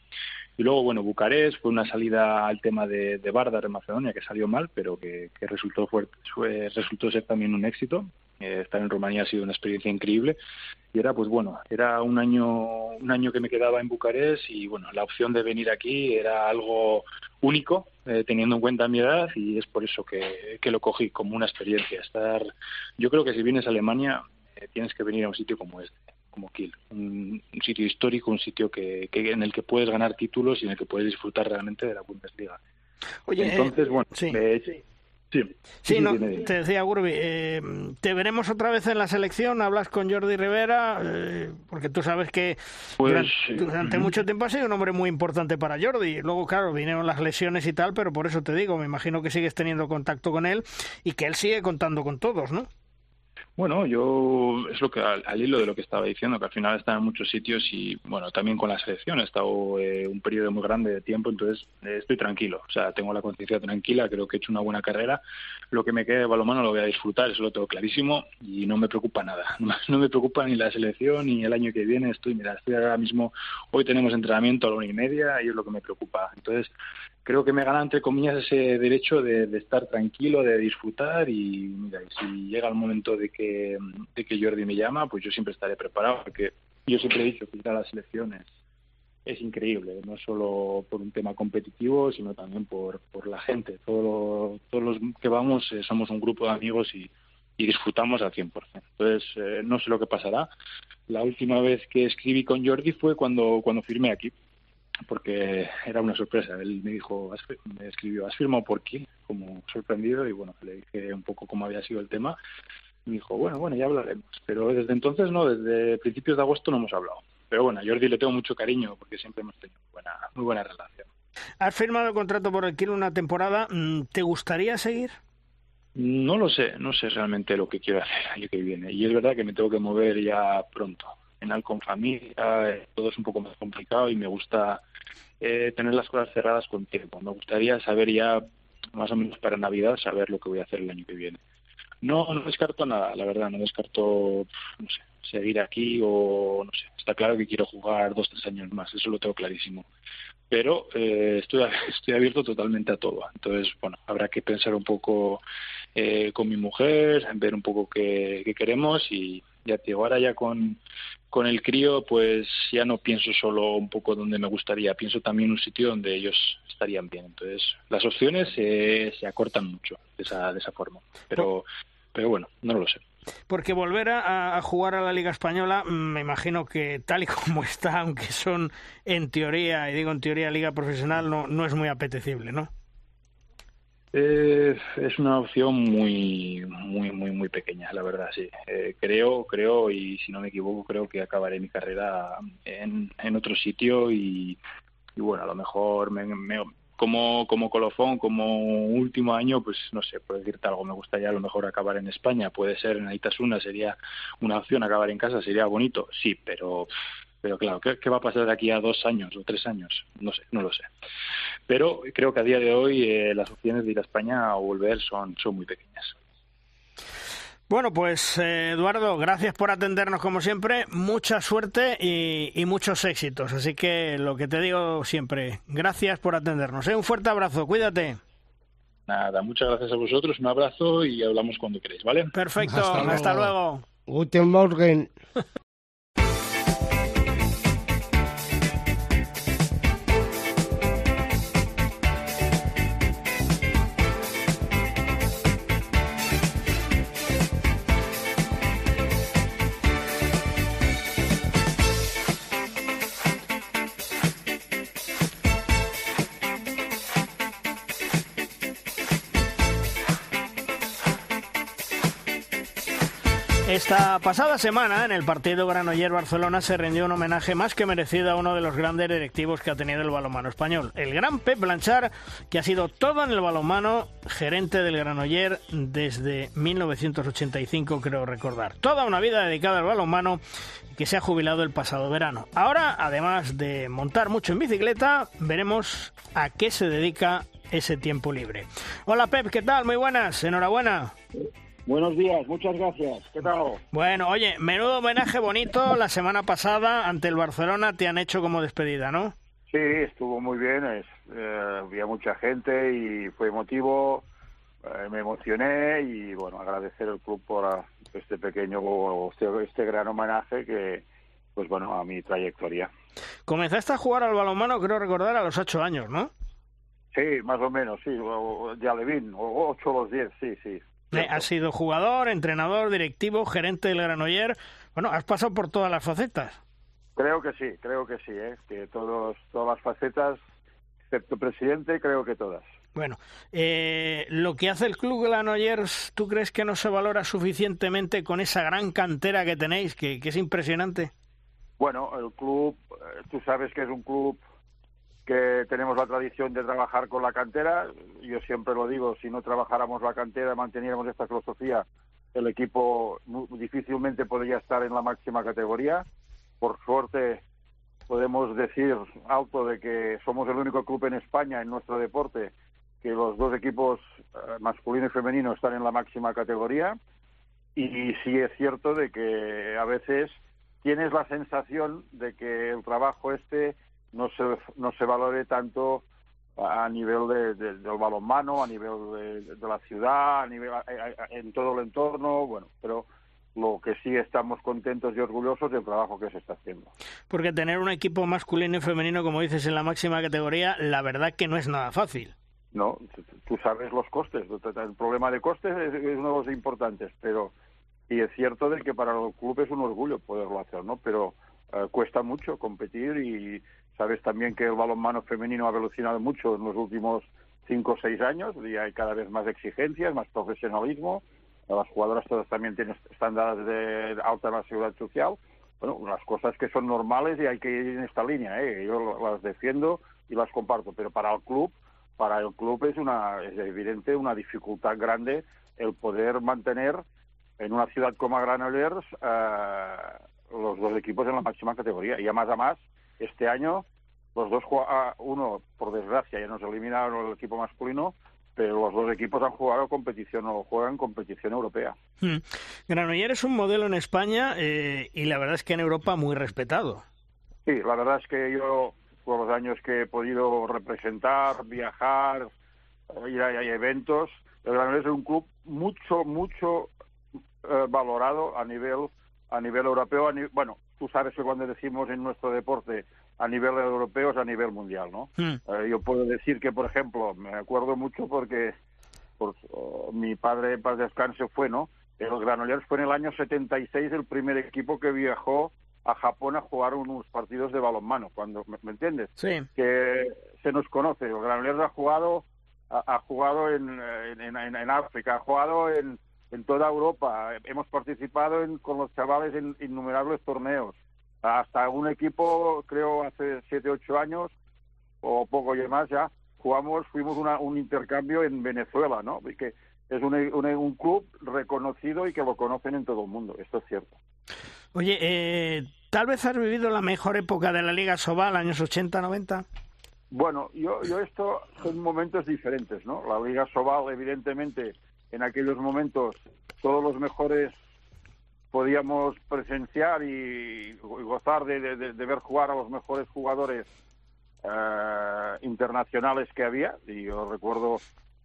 Y luego, bueno, Bucarest fue una salida al tema de, de en Macedonia, que salió mal, pero que, que resultó, fuerte, fue- resultó ser también un éxito. Eh, estar en Rumanía ha sido una experiencia increíble. Y era, pues bueno, era un año, un año que me quedaba en Bucarest y, bueno, la opción de venir aquí era algo único, eh, teniendo en cuenta mi edad, y es por eso que, que lo cogí como una experiencia. Estar, yo creo que si vienes a Alemania, eh, tienes que venir a un sitio como este como Kiel, un, un sitio histórico, un sitio que, que en el que puedes ganar títulos y en el que puedes disfrutar realmente de la Bundesliga. Oye, eh, Entonces, bueno, sí. eh, sí, sí, Sí, no, te decía Gurbi, eh, te veremos otra vez en la selección, hablas con Jordi Rivera, eh, porque tú sabes que Pues, durante, sí. durante mucho tiempo ha sido un hombre muy importante para Jordi. Luego, claro, vinieron las lesiones y tal, pero por eso te digo, me imagino que sigues teniendo contacto con él y que él sigue contando con todos, ¿no? Bueno, yo es lo que al, hilo de lo que estaba diciendo, que al final está en muchos sitios y bueno, también con la selección he estado eh, un periodo muy grande de tiempo, entonces eh, estoy tranquilo, o sea, tengo la conciencia tranquila, creo que he hecho una buena carrera, lo que me quede de balonmano lo voy a disfrutar, eso lo tengo clarísimo y no me preocupa nada, no me preocupa ni la selección ni el año que viene, estoy, mira, estoy ahora mismo, hoy tenemos entrenamiento a la una y media y es lo que me preocupa, entonces creo que me gana entre comillas ese derecho de, estar tranquilo, de disfrutar y mira, y si llega el momento de que, de que Jordi me llama, pues yo siempre estaré preparado, porque yo siempre he dicho que ir a las selecciones es increíble, no solo por un tema competitivo, sino también por, por la gente. Todo, todos los que vamos eh, somos un grupo de amigos y, y disfrutamos al 100%. Entonces, eh, no sé lo que pasará. La última vez que escribí con Jordi fue cuando, cuando firmé aquí porque era una sorpresa. Él me dijo, "Has fir- me escribió, ¿has firmado por qué? Como sorprendido y bueno, le dije un poco cómo había sido el tema. Y me dijo, bueno, bueno, ya hablaremos. Pero desde entonces no, desde principios de agosto no hemos hablado. Pero bueno, a Jordi le tengo mucho cariño porque siempre hemos tenido buena, muy buena relación. Has firmado el contrato por el Kiel una temporada, mm, ¿te gustaría seguir? No lo sé, no sé realmente lo que quiero hacer el año que viene. Y es verdad que me tengo que mover ya pronto. En final con familia, eh, todo es un poco más complicado y me gusta eh, tener las cosas cerradas con tiempo. Me gustaría saber ya, más o menos para Navidad, saber lo que voy a hacer el año que viene. No, no descarto nada, la verdad, no descarto, no sé, seguir aquí o no sé. Está claro que quiero jugar dos, tres años más, eso lo tengo clarísimo. Pero eh, estoy, estoy abierto totalmente a todo. Entonces, bueno, habrá que pensar un poco eh, con mi mujer, ver un poco qué, qué queremos y ya te digo, ahora ya con, con el crío, pues ya no pienso solo un poco donde me gustaría, pienso también un sitio donde ellos estarían bien. Entonces, las opciones se, se acortan mucho de esa, de esa forma. Pero, pero bueno, no lo sé. Porque volver a, a jugar a la Liga Española, me imagino que tal y como está, aunque son en teoría, y digo en teoría Liga Profesional, no, no es muy apetecible, ¿no? Eh, es una opción muy, muy, muy, muy pequeña, la verdad, sí. Eh, creo, creo, y si no me equivoco, creo que acabaré mi carrera en, en otro sitio y, bueno, a lo mejor me, como, como colofón, como último año, pues no sé, puedo decirte algo, me gustaría a lo mejor acabar en España, puede ser en Aitasuna, sería una opción, acabar en casa sería bonito, sí, pero pero claro, ¿qué, va a pasar de aquí a dos años o tres años? No sé, no lo sé. Pero creo que a día de hoy eh, las opciones de ir a España o volver son, son muy pequeñas. Bueno, pues eh, Eduardo, gracias por atendernos como siempre, mucha suerte y, y, muchos éxitos. Así que lo que te digo siempre, gracias por atendernos. ¿eh? Un fuerte abrazo, cuídate. Nada, muchas gracias a vosotros, un abrazo y hablamos cuando queréis, ¿vale? Perfecto, hasta luego. Hasta luego. Esta pasada semana, en el partido Granoller-Barcelona, se rindió un homenaje más que merecido a uno de los grandes directivos que ha tenido el balonmano español, el gran Pep Blanchard, que ha sido todo en el balonmano, gerente del Granoller desde 1985, creo recordar. Toda una vida dedicada al balonmano que se ha jubilado el pasado verano. Ahora, además de montar mucho en bicicleta, veremos a qué se dedica ese tiempo libre. Hola Pep, ¿qué tal? Muy buenas, enhorabuena. Buenos días, muchas gracias. ¿Qué tal? Bueno, oye, menudo homenaje bonito la semana pasada ante el Barcelona te han hecho como despedida, ¿no? Sí, estuvo muy bien, es, eh, había mucha gente y fue emotivo, eh, me emocioné y bueno, agradecer al club por este pequeño, este, este gran homenaje que, pues bueno, a mi trayectoria. Comenzaste a jugar al balonmano, creo recordar, a los ocho años, ¿no? Sí, más o menos, sí, ya le vi, ocho o los diez, sí, sí. Has sido jugador, entrenador, directivo, gerente del Granoller. Bueno, has pasado por todas las facetas. Creo que sí, creo que sí, ¿eh? que todos, todas las facetas, excepto presidente, creo que todas. Bueno, eh, lo que hace el club Granollers, ¿tú crees que no se valora suficientemente con esa gran cantera que tenéis, que, que es impresionante? Bueno, el club, eh, tú sabes que es un club que tenemos la tradición de trabajar con la cantera. Yo siempre lo digo, si no trabajáramos la cantera, manteniéramos esta filosofía, el equipo difícilmente podría estar en la máxima categoría. Por suerte, podemos decir alto de que somos el único club en España en nuestro deporte que los dos equipos eh, masculino y femenino están en la máxima categoría. Y sí es cierto de que a veces tienes la sensación de que el trabajo este no se, no se valore tanto a nivel de, del balonmano, a nivel de, la ciudad, a nivel en todo el entorno, bueno, pero lo que sí estamos contentos y orgullosos del trabajo que se está haciendo. Porque tener un equipo masculino y femenino, como dices, en la máxima categoría, la verdad que no es nada fácil. No, tú sabes los costes. El problema de costes es, uno de los importantes, pero y es cierto de que para el club es un orgullo poderlo hacer, ¿no? Pero eh, cuesta mucho competir y Sabes también que el balonmano femenino ha evolucionado mucho en los últimos cinco o seis años y hay cada vez más exigencias, más profesionalismo. Las jugadoras todas también tienen estándares de alta seguridad social. Bueno, las cosas que son normales y hay que ir en esta línea. ¿eh? Yo las defiendo y las comparto, pero para el club, para el club es una es evidente una dificultad grande el poder mantener en una ciudad como Granollers eh, los dos equipos en la máxima categoría y a más a más este año los dos, ah, uno por desgracia ya nos eliminaron el equipo masculino, pero los dos equipos han jugado competición o juegan competición europea. Hmm. Granoller es un modelo en España eh, y la verdad es que en Europa muy respetado. Sí, la verdad es que yo por los años que he podido representar, viajar, ir a, eventos, el Granoller es un club mucho, mucho eh, valorado a nivel a nivel europeo, a bueno, tú sabes que cuando decimos en nuestro deporte a nivel europeo es a nivel mundial, ¿no? Hmm. Eh, yo puedo decir que, por ejemplo, me acuerdo mucho porque por, oh, mi padre, para descanso, fue, ¿no? El Granollers fue en el año 76 el primer equipo que viajó a Japón a jugar unos partidos de balonmano, cuando, ¿me, entiendes? Sí. Que se nos conoce, el Granollers ha jugado ha, jugado en, en, en, África, ha jugado en, en toda Europa. Hemos participado en, con los chavales en innumerables torneos. Hasta un equipo, creo, hace siete, ocho años, o poco y más ya, jugamos, fuimos una, un intercambio en Venezuela, ¿no? Que es un, un, un, club reconocido y que lo conocen en todo el mundo, esto es cierto. Oye, eh, tal vez has vivido la mejor época de la Liga Sobal, años 80, 90. Bueno, yo, yo esto son momentos diferentes, ¿no? La Liga Sobal, evidentemente, en aquellos momentos todos los mejores podíamos presenciar y, gozar de, ver jugar a los mejores jugadores eh, internacionales que había. Y yo recuerdo,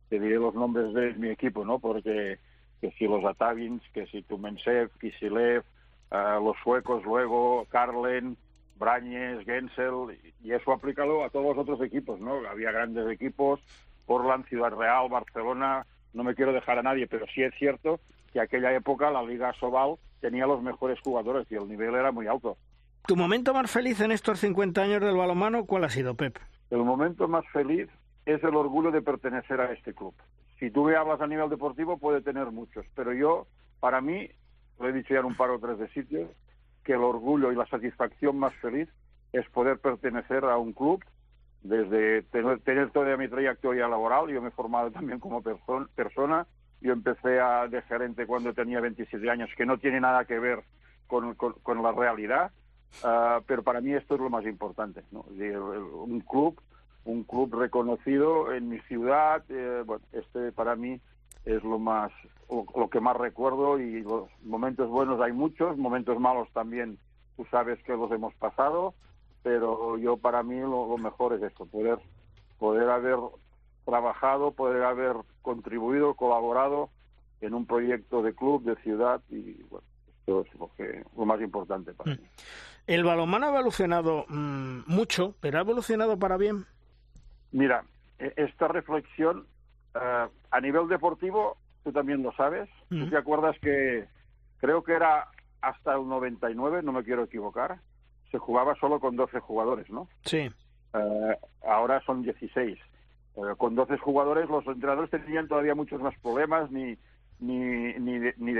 te diré los nombres de mi equipo, ¿no? Porque que si los Atavins, que si Tumensev, Kisilev, eh, los suecos luego, Carlen, Brañes, Gensel, y eso aplicado a todos los otros equipos, ¿no? Había grandes equipos, Portland, Ciudad Real, Barcelona, no me quiero dejar a nadie, pero sí es cierto que aquella época la Liga Sobal tenía los mejores jugadores y el nivel era muy alto. ¿Tu momento más feliz en estos 50 años del balonmano cuál ha sido, Pep? El momento más feliz es el orgullo de pertenecer a este club. Si tú me hablas a nivel deportivo, puede tener muchos, pero yo, para mí, lo he dicho ya en un par o tres de sitios, que el orgullo y la satisfacción más feliz es poder pertenecer a un club desde tener, toda mi trayectoria laboral. Yo me he formado también como persona. Yo empecé a, de gerente cuando tenía 27 años, que no tiene nada que ver con, con, la realidad. Ah, pero para mí esto es lo más importante. ¿no? Un club un club reconocido en mi ciudad. Eh, este para mí es lo más lo, que más recuerdo y los momentos buenos hay muchos, momentos malos también. Tú sabes que los hemos pasado, pero yo para mí lo, mejor es esto, poder poder haber trabajado, poder haber contribuido, colaborado en un proyecto de club, de ciudad y bueno, esto es lo que lo más importante para mm. mí. El balonmano ha evolucionado mm, mucho, pero ha evolucionado para bien. Mira, e, esta reflexión eh, a nivel deportivo, tú también lo sabes. ¿Tú mm. te acuerdas que creo que era hasta el 99, no me quiero equivocar, se jugaba solo con 12 jugadores, ¿no? Sí. Eh, ahora son 16. Eh, con 12 jugadores los entrenadores tenían todavía muchos más problemas, ni, ni, ni, ni,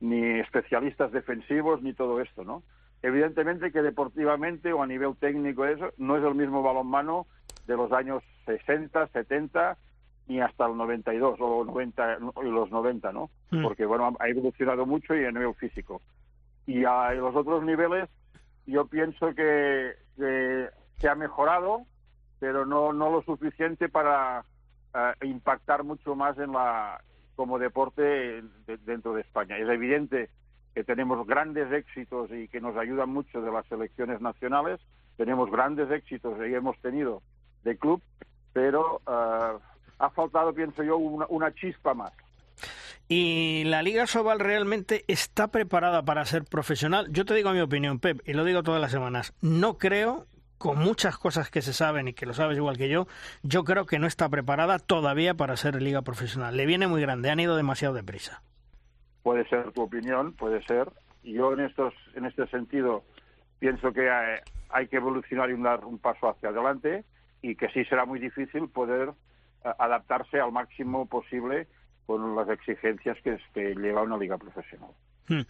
ni especialistas defensivos, ni todo esto, ¿no? Evidentemente que deportivamente o a nivel técnico eso no es el mismo balonmano de los años 60, 70 ni hasta el 92 o 90, los 90, ¿no? Hmm. Porque, bueno, ha evolucionado mucho y a nivel físico. Y a los otros niveles, yo pienso que, se ha mejorado, pero no, no lo suficiente para eh, impactar mucho más en la como deporte dentro de España. Es evidente que tenemos grandes éxitos y que nos ayudan mucho de las selecciones nacionales, tenemos grandes éxitos y hemos tenido de club, pero uh, ha faltado, pienso yo, una chispa más. ¿Y la Liga Sobal realmente está preparada para ser profesional? Yo te digo mi opinión, Pep, y lo digo todas las semanas. No creo, con muchas cosas que se saben y que lo sabes igual que yo, yo creo que no está preparada todavía para ser liga profesional. Le viene muy grande, han ido demasiado deprisa. Puede ser tu opinión, puede ser. Yo en estos, en este sentido pienso que hay, hay que evolucionar y dar un paso hacia adelante y que sí será muy difícil poder eh, adaptarse al máximo posible con las exigencias que, que lleva una liga profesional. Hmm.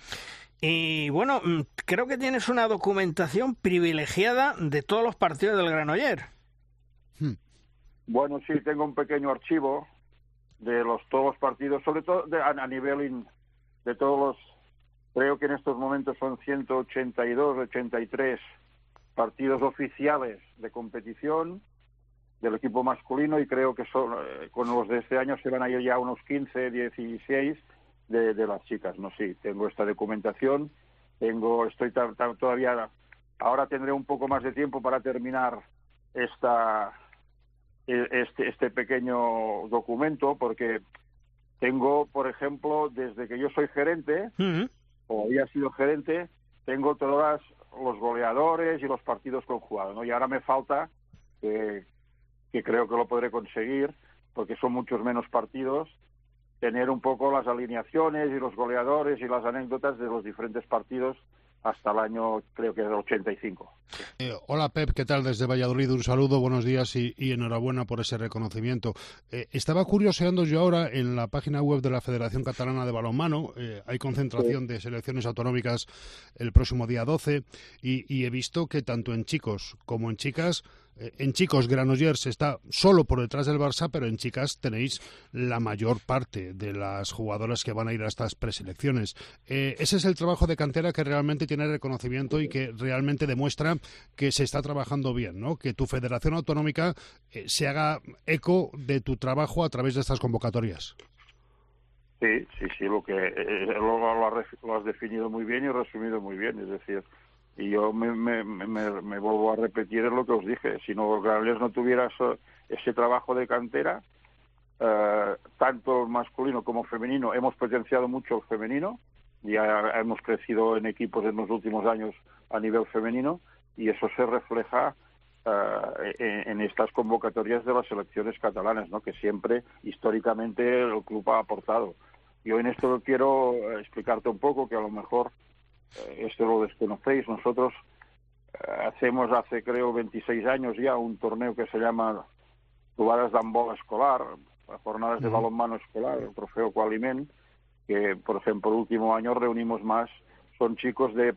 Y bueno, mm, creo que tienes una documentación privilegiada de todos los partidos del Granoller. Hmm. Bueno, sí, tengo un pequeño archivo de los todos los partidos, sobre todo a, nivel de todos los, creo que en estos momentos son 182, 83 partidos oficiales de competición del equipo masculino y creo que son, eh, con los de este año se van a ir ya unos 15, 16 de, de las chicas. No, sí, tengo esta documentación, tengo, estoy todavía, ahora tendré un poco más de tiempo para terminar esta, e, este, este pequeño documento porque tengo, por ejemplo, desde que yo soy gerente o había sido gerente, tengo todos los goleadores y los partidos conjugados, ¿no? Y ahora me falta que, que creo que lo podré conseguir, porque son muchos menos partidos, tener un poco las alineaciones y los goleadores y las anécdotas de los diferentes partidos hasta el año, creo que del 85. Eh, hola Pep, ¿qué tal? Desde Valladolid un saludo, buenos días y, enhorabuena por ese reconocimiento. Eh, estaba curioseando yo ahora en la página web de la Federación Catalana de Balonmano, eh, hay concentración de selecciones autonómicas el próximo día 12 y he visto que tanto en chicos como en chicas en chicos, Granollers está solo por detrás del Barça, pero en chicas tenéis la mayor parte de las jugadoras que van a ir a estas preselecciones. Eh, ese es el trabajo de cantera que realmente tiene reconocimiento y que realmente demuestra que se está trabajando bien, ¿no? Que tu federación autonómica eh, se haga eco de tu trabajo a través de estas convocatorias. Sí, sí, sí, lo que lo has definido muy bien y resumido muy bien, es decir, y yo me, me, me, vuelvo a repetir lo que os dije. Si no Granollers no tuviera ese trabajo de cantera, eh, tanto masculino como femenino, hemos potenciado mucho el femenino. Ya hemos crecido en equipos en los últimos años a nivel femenino y eso se refleja eh, en, estas convocatorias de las selecciones catalanas, ¿no? que siempre históricamente el club ha aportado. Yo en esto quiero explicarte un poco que a lo mejor eh, esto lo desconocéis, nosotros eh, hacemos hace creo 26 años ya un torneo que se llama Jugadas de Ambola Escolar, jornadas de balonmano escolar, el trofeo Qualiment, que por ejemplo el último año reunimos más, son chicos de eh,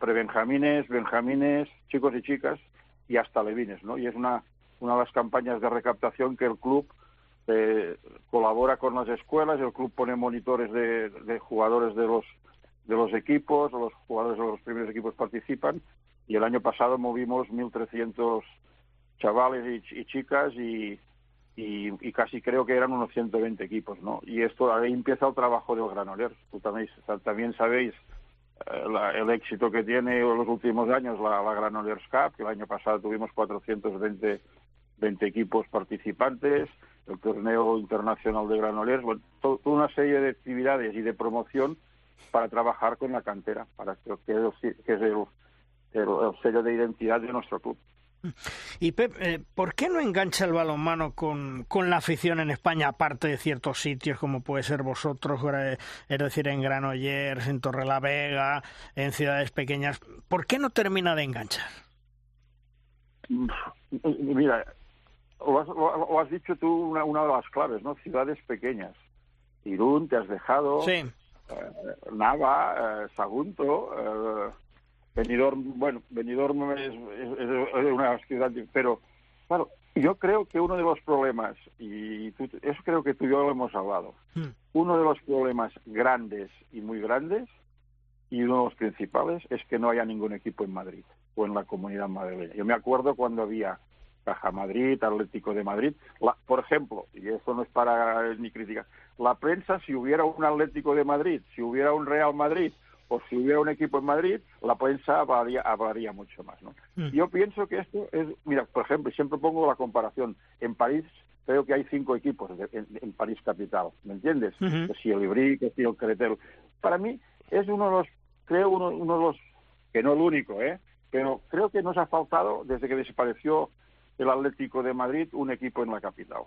prebenjamines, benjamines, chicos y chicas y hasta levines, ¿no? Y es una, una de las campañas de recaptación que el club colabora con las escuelas, el club pone monitores de jugadores de los de los equipos, los jugadores de los primeros equipos participan y el año pasado movimos 1.300 chavales y, chicas y, y, casi creo que eran unos 120 equipos, ¿no? Y esto ahí empieza el trabajo de los Granollers. Tú también, también sabéis eh, el éxito que tiene en los últimos años la, la Granollers Cup, que el año pasado tuvimos 420 20 equipos participantes, el torneo internacional de Granollers, bueno, toda una serie de actividades y de promoción para trabajar con la cantera, para que, que es, el, sello de identidad de nuestro club. Y Pep, eh, ¿por qué no engancha el balonmano con, con la afición en España, aparte de ciertos sitios como puede ser vosotros, es decir, en Granollers, en Torrelavega, en ciudades pequeñas? ¿Por qué no termina de enganchar? Mira, lo has, dicho tú una, una, de las claves, ¿no? Ciudades pequeñas. Irún, te has dejado. Sí. Eh, Nava, eh, Sagunto, eh, Benidorm, bueno, Benidorm es, una ciudad, pero claro, yo creo que uno de los problemas, y eso creo que tú y yo lo hemos hablado, hmm. uno de los problemas grandes y muy grandes, y uno de los principales, es que no haya ningún equipo en Madrid o en la comunidad madrileña. Yo me acuerdo cuando había Caja Madrid, Atlético de Madrid. por ejemplo, y esto no es para ni crítica, la prensa, si hubiera un Atlético de Madrid, si hubiera un Real Madrid o si hubiera un equipo en Madrid, la prensa hablaría, mucho más. ¿no? Mm. Yo pienso que esto es, mira, por ejemplo, siempre pongo la comparación, en París creo que hay cinco equipos en, París capital, ¿me entiendes? Que si el Ibrí, que si el Querétaro. Para mí es uno de los, creo uno, uno de los, que no el único, ¿eh? pero creo que nos ha faltado desde que desapareció el Atlético de Madrid un equipo en la capital.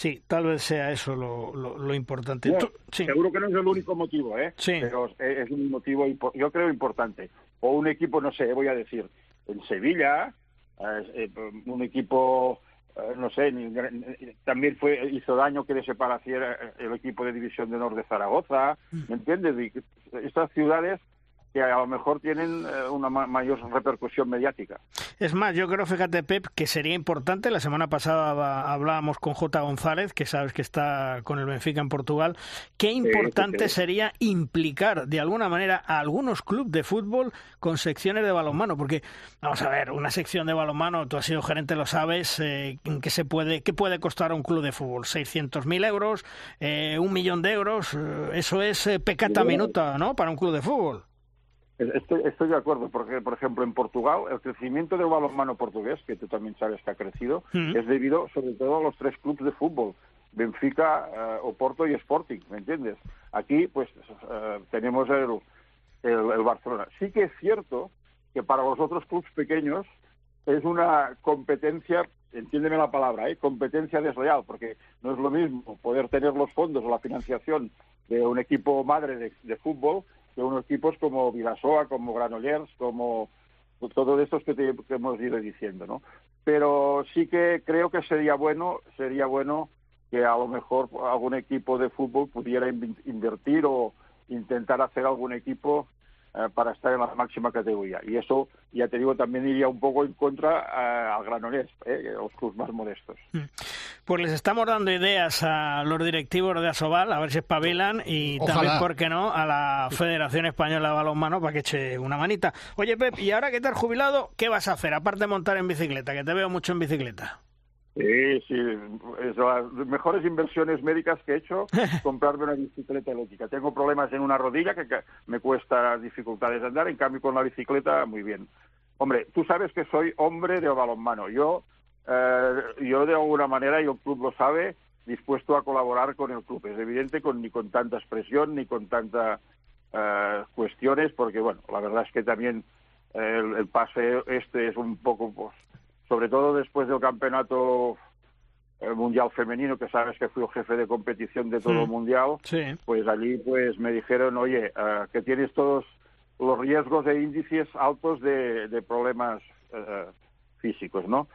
Sí, tal vez sea eso lo, lo, importante. Seguro que no es el único motivo, ¿eh? Sí. Pero es un motivo, yo creo, importante. O un equipo, no sé, voy a decir, en Sevilla, eh, un equipo, eh, no sé, también fue hizo daño que desapareciera el equipo de División de Honor de Zaragoza, mm. ¿me entiendes? estas ciudades que a lo mejor tienen eh, una mayor repercusión mediática. Es más, yo creo, fíjate, Pep, que sería importante, la semana pasada hablábamos con J. González, que sabes que está con el Benfica en Portugal, qué importante sería implicar de alguna manera a algunos clubes de fútbol con secciones de balonmano, porque, vamos a ver, una sección de balonmano, tú has sido gerente, lo sabes, eh, ¿qué, se puede, ¿qué puede costar un club de fútbol? ¿600.000 euros? Eh, ¿Un millón de euros? Eh, eso es pecata minuta, ¿no?, para un club de fútbol. Estoy, estoy de acuerdo, porque, por ejemplo, en Portugal, el crecimiento del balonmano portugués, que tú también sabes que ha crecido, es debido sobre todo a los tres clubes de fútbol, Benfica, eh, Oporto y Sporting, ¿me entiendes? Aquí, pues, eh, tenemos el, el, Barcelona. Sí que es cierto que para los otros clubes pequeños es una competencia, entiéndeme la palabra, ¿eh? competencia desleal, porque no es lo mismo poder tener los fondos o la financiación de un equipo madre de, de fútbol de unos equipos como Vilasoa, como Granollers, como todo esto que, te, hemos ido diciendo, ¿no? Pero sí que creo que sería bueno, sería bueno que a lo mejor algún equipo de fútbol pudiera invertir o intentar hacer algún equipo para estar en la máxima categoría. Y eso, ya te digo, también iría un poco en contra eh, al Granollers, eh, los clubes más modestos. Hmm. Pues les estamos dando ideas a los directivos de Asobal, a ver si espabilan, y también, ¿por qué no?, a la Federación Española de Balonmano para que eche una manita. Oye, Pep, ¿y ahora que te has jubilado, qué vas a hacer, aparte de montar en bicicleta, que te veo mucho en bicicleta? Sí, sí, es las mejores inversiones médicas que he hecho, comprarme una bicicleta eléctrica. Tengo problemas en una rodilla que me cuesta dificultades de andar, en cambio con la bicicleta muy bien. Hombre, tú sabes que soy hombre de balonmano. Yo, eh, yo de alguna manera, y el club lo sabe, dispuesto a colaborar con el club. Es evidente con, ni con tanta expresión ni con tantas eh, cuestiones, porque bueno, la verdad es que también el, el pase este es un poco pues, sobre todo después del campeonato eh, mundial femenino, que sabes que fui el jefe de competición de todo el mundial, pues allí pues me dijeron, oye, eh, que tienes todos los riesgos de índices altos de, problemas eh, físicos, ¿no?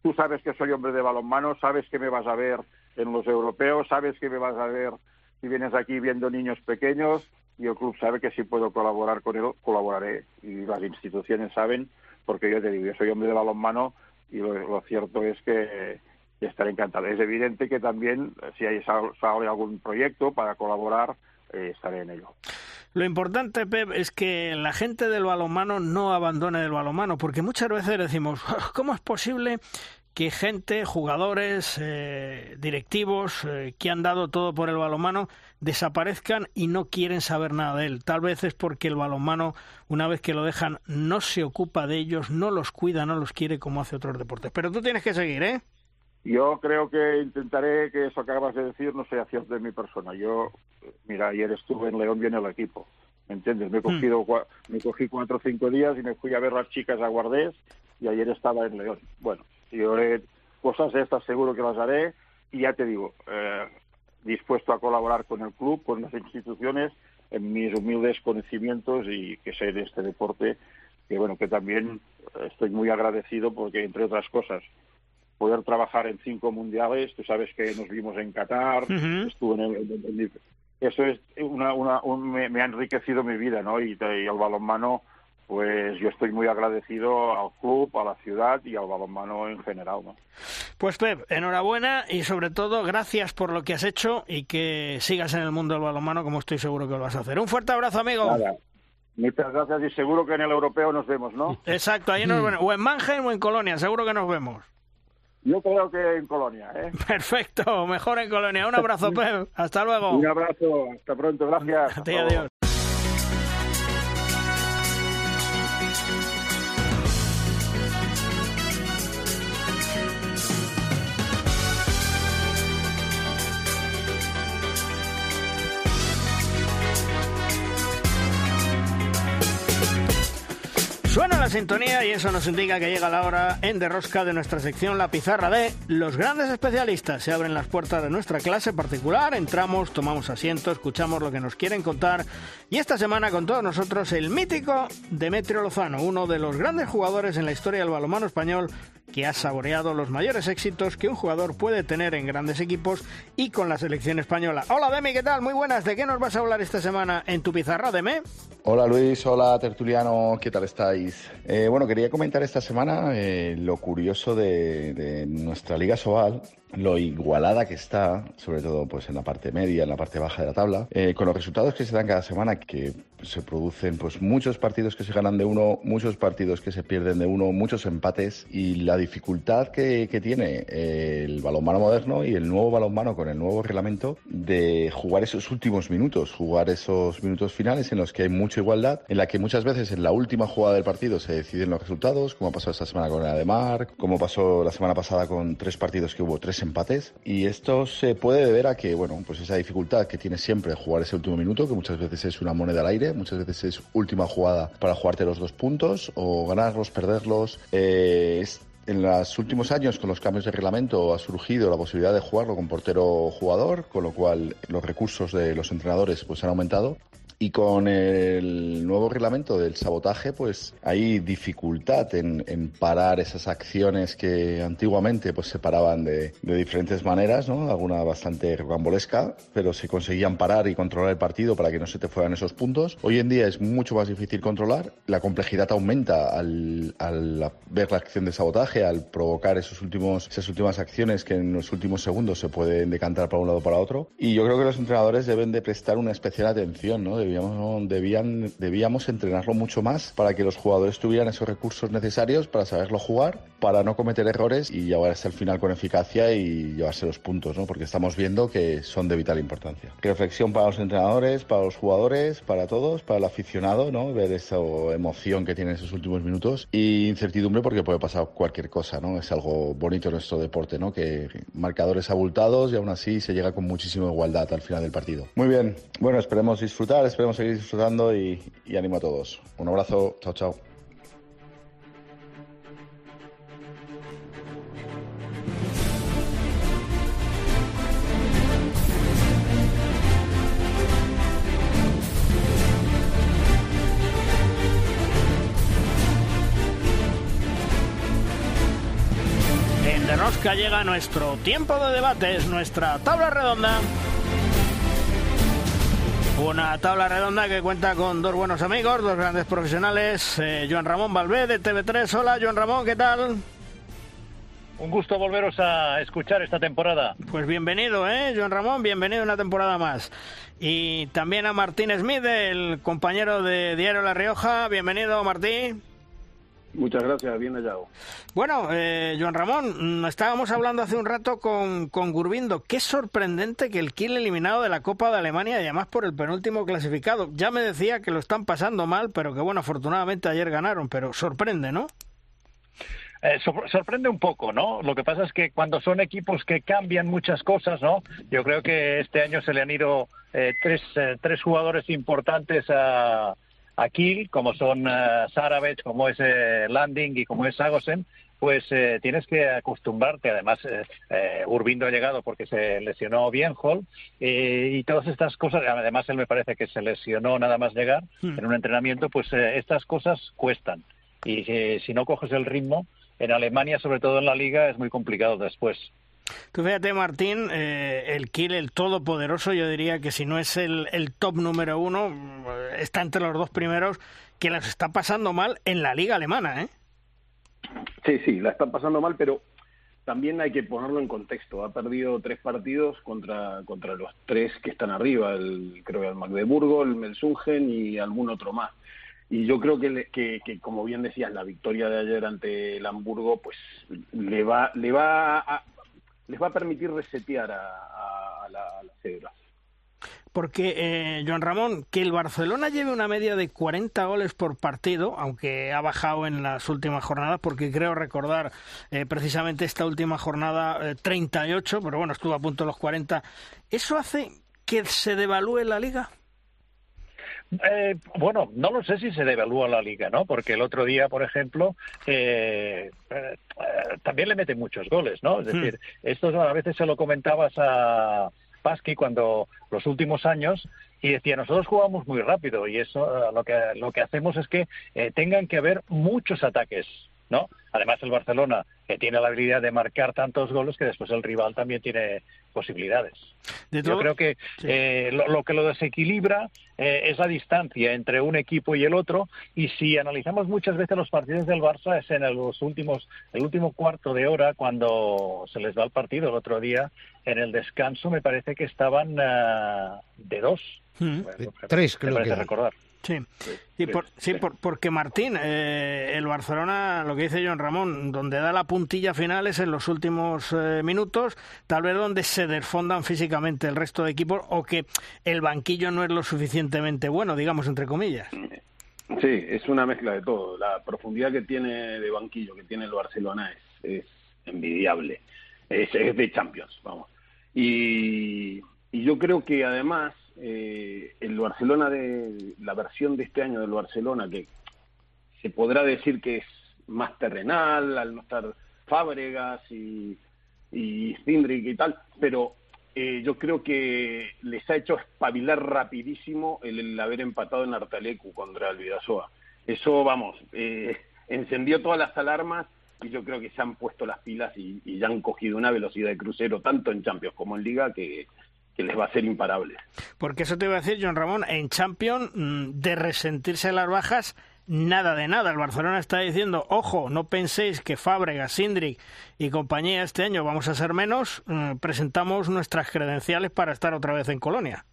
Tú sabes que soy hombre de balonmano, sabes que me vas a ver en los europeos, sabes que me vas a ver si vienes aquí viendo niños pequeños y el club sabe que si puedo colaborar con él, colaboraré. Y las instituciones saben, porque yo te digo, yo soy hombre de balonmano, y lo, cierto es que estaré encantado. Es evidente que también, si hay, sale algún proyecto para colaborar, eh, estaré en ello. Lo importante, Pep, es que la gente del balonmano no abandone el balonmano, porque muchas veces decimos, ¿cómo es posible que gente, jugadores, eh, directivos eh, que han dado todo por el balonmano desaparezcan y no quieren saber nada de él. Tal vez es porque el balonmano, una vez que lo dejan, no se ocupa de ellos, no los cuida, no los quiere como hace otros deportes. Pero tú tienes que seguir, ¿eh? Yo creo que intentaré que eso que acabas de decir no sea cierto de mi persona. Yo, mira, ayer estuve en León viene el equipo, ¿me entiendes? Me he hmm. cogido, me cogí cuatro o cinco días y me fui a ver las chicas a Guardés y ayer estaba en León. Bueno, yo haré cosas estas seguro que las haré y ya te digo, eh, dispuesto a colaborar con el club, con las instituciones, en mis humildes conocimientos y que sé de este deporte, que bueno, que también estoy muy agradecido porque, entre otras cosas, poder trabajar en cinco mundiales, tú sabes que nos vimos en Qatar, estuve en el, eso es una, una me, ha enriquecido mi vida, ¿no? Y, y el balonmano pues yo estoy muy agradecido al club, a la ciudad y al balonmano en general. ¿no? Pues Pep, enhorabuena y sobre todo gracias por lo que has hecho y que sigas en el mundo del balonmano como estoy seguro que lo vas a hacer. Un fuerte abrazo, amigo. Muchas gracias y seguro que en el europeo nos vemos, ¿no? Exacto, ahí nos vemos. O en Mannheim o en Colonia, seguro que nos vemos. Yo creo que en Colonia, ¿eh? Perfecto, mejor en Colonia. Un abrazo, Pep. Hasta luego. Un abrazo, hasta pronto, gracias. adiós. Suena la sintonía y eso nos indica que llega la hora en derrosca de nuestra sección La Pizarra de los grandes especialistas. Se abren las puertas de nuestra clase particular, entramos, tomamos asiento, escuchamos lo que nos quieren contar y esta semana con todos nosotros el mítico Demetrio Lozano, uno de los grandes jugadores en la historia del balonmano español que ha saboreado los mayores éxitos que un jugador puede tener en grandes equipos y con la selección española. Hola Demi, ¿qué tal? Muy buenas. ¿De qué nos vas a hablar esta semana en tu pizarra, Deme? Hola Luis, hola Tertuliano, ¿qué tal estáis? Eh, bueno, quería comentar esta semana eh, lo curioso de, nuestra Liga Sobal, lo igualada que está, sobre todo pues en la parte media, en la parte baja de la tabla, eh, con los resultados que se dan cada semana, que se producen pues muchos partidos que se ganan de uno, muchos partidos que se pierden de uno, muchos empates y la dificultad que, tiene el balonmano moderno y el nuevo balonmano con el nuevo reglamento de jugar esos últimos minutos, jugar esos minutos finales en los que hay mucha igualdad, en la que muchas veces en la última jugada del partido se deciden los resultados, como pasó esta semana con el Ademar, como pasó la semana pasada con tres partidos que hubo tres empates. Y esto se puede deber a que, bueno, pues esa dificultad que tiene siempre jugar ese último minuto, que muchas veces es una moneda al aire, muchas veces es última jugada para jugarte los dos puntos, o ganarlos, perderlos. Eh, en los últimos años, con los cambios de reglamento, ha surgido la posibilidad de jugarlo con portero jugador, con lo cual los recursos de los entrenadores pues han aumentado Y con el nuevo reglamento del sabotaje, pues hay dificultad en, parar esas acciones que antiguamente pues se paraban de, diferentes maneras, ¿no? Alguna bastante rocambolesca, pero se conseguían parar y controlar el partido para que no se te fueran esos puntos. Hoy en día es mucho más difícil controlar, la complejidad aumenta al, al ver la acción de sabotaje, al provocar esos últimos, esas últimas acciones que en los últimos segundos se pueden decantar para un lado o para otro. Y yo creo que los entrenadores deben de prestar una especial atención, ¿no? Debíamos, debían, debíamos entrenarlo mucho más para que los jugadores tuvieran esos recursos necesarios para saberlo jugar, para no cometer errores y llevar hasta el final con eficacia y llevarse los puntos, ¿no? Porque estamos viendo que son de vital importancia. Reflexión para los entrenadores, para los jugadores, para todos, para el aficionado, ¿no? Ver esa emoción que tiene esos últimos minutos y incertidumbre porque puede pasar cualquier cosa, ¿no? Es algo bonito en nuestro deporte, ¿no? Que marcadores abultados y aún así se llega con muchísima igualdad al final del partido. Muy bien, bueno, esperemos disfrutar, esperemos seguir disfrutando y, y ánimo a todos. Un abrazo, chao, chao. En De Rosca llega nuestro tiempo de debate, es nuestra tabla redonda. Una tabla redonda que cuenta con dos buenos amigos, dos grandes profesionales. Eh, Joan Ramón Valvé de TV3. Hola, Joan Ramón, ¿qué tal? Un gusto volveros a escuchar esta temporada. Pues bienvenido, ¿eh, Joan Ramón? Bienvenido una temporada más. Y también a Martín Smith, el compañero de Diario La Rioja. Bienvenido, Martín. Muchas gracias, bien hallado. Bueno, eh, Joan Ramón, mm, estábamos hablando hace un rato con, con Gurbindo. Qué sorprendente que el Kiel eliminado de la Copa de Alemania y además por el penúltimo clasificado. Ya me decía que lo están pasando mal, pero que bueno, afortunadamente ayer ganaron, pero sorprende, ¿no? Eh, sorprende un poco, ¿no? Lo que pasa es que cuando son equipos que cambian muchas cosas, ¿no? Yo creo que este año se le han ido eh, tres, eh, tres jugadores importantes a aquí, como son uh, como es eh, Landing y como es Sagosen, pues eh, tienes que acostumbrarte. Además, eh, Urbindo ha llegado porque se lesionó bien Hall y todas estas cosas. Además, él me parece que se lesionó nada más llegar hmm. en un entrenamiento. Pues estas cosas cuestan. Y si no coges el ritmo, en Alemania, sobre todo en la liga, es muy complicado después. Tú fíjate, Martín, eh, el Kiel, el todopoderoso, yo diría que si no es el, top número uno, eh, está entre los dos primeros, que las está pasando mal en la liga alemana, ¿eh? Sí, sí, la están pasando mal, pero también hay que ponerlo en contexto. Ha perdido tres partidos contra, contra los tres que están arriba, el, creo que el Magdeburgo, el Melsungen y algún otro más. Y yo creo que, que, que, como bien decías, la victoria de ayer ante el Hamburgo, pues le va, le va a, les va a permitir resetear a, la, a Porque, eh, Joan Ramón, que el Barcelona lleve una media de 40 goles por partido, aunque ha bajado en las últimas jornadas, porque creo recordar eh, precisamente esta última jornada 38, eh, pero bueno, estuvo a punto los 40, ¿eso hace que se devalúe la liga? Eh, bueno, no lo sé si se devalúa la liga, ¿no? Porque el otro día, por ejemplo, eh, eh, también le mete muchos goles, ¿no? Es hmm. decir, esto a veces se lo comentabas a Pasqui cuando los últimos años y decía nosotros jugamos muy rápido y eso lo que lo que hacemos es que tengan que haber muchos ataques ¿no? Además el Barcelona que tiene la habilidad de marcar tantos goles que después el rival también tiene posibilidades. Yo creo que eh, lo, que lo desequilibra eh, es la distancia entre un equipo y el otro y si analizamos muchas veces los partidos del Barça es en los últimos el último cuarto de hora cuando se les da el partido el otro día en el descanso me parece que estaban ah, de dos. Mm. Tres creo que recordar. Sí, sí, sí porque Martín, eh, el Barcelona, lo que dice John Ramón, donde da la puntilla final es en los últimos eh, minutos, tal vez donde se desfondan físicamente el resto de equipos o que el banquillo no es lo suficientemente bueno, digamos, entre comillas. Sí, es una mezcla de todo. La profundidad que tiene de banquillo, que tiene el Barcelona, es, envidiable. Es, de Champions, vamos. Y, y yo creo que además eh, el Barcelona de la versión de este año del Barcelona que se podrá decir que es más terrenal al no estar Fábregas y, y y tal, pero eh, yo creo que les ha hecho espabilar rapidísimo el, haber empatado en Artalecu contra el Vidasoa. Eso, vamos, eh, encendió todas las alarmas y yo creo que se han puesto las pilas y, ya han cogido una velocidad de crucero tanto en Champions como en Liga que, que les va a ser imparable. Porque eso te iba a decir, John Ramón, en Champions, mm, de resentirse las bajas, nada de nada. El Barcelona está diciendo, ojo, no penséis que Fábregas, Sindrick y compañía este año vamos a ser menos, mm, presentamos nuestras credenciales para estar otra vez en Colonia.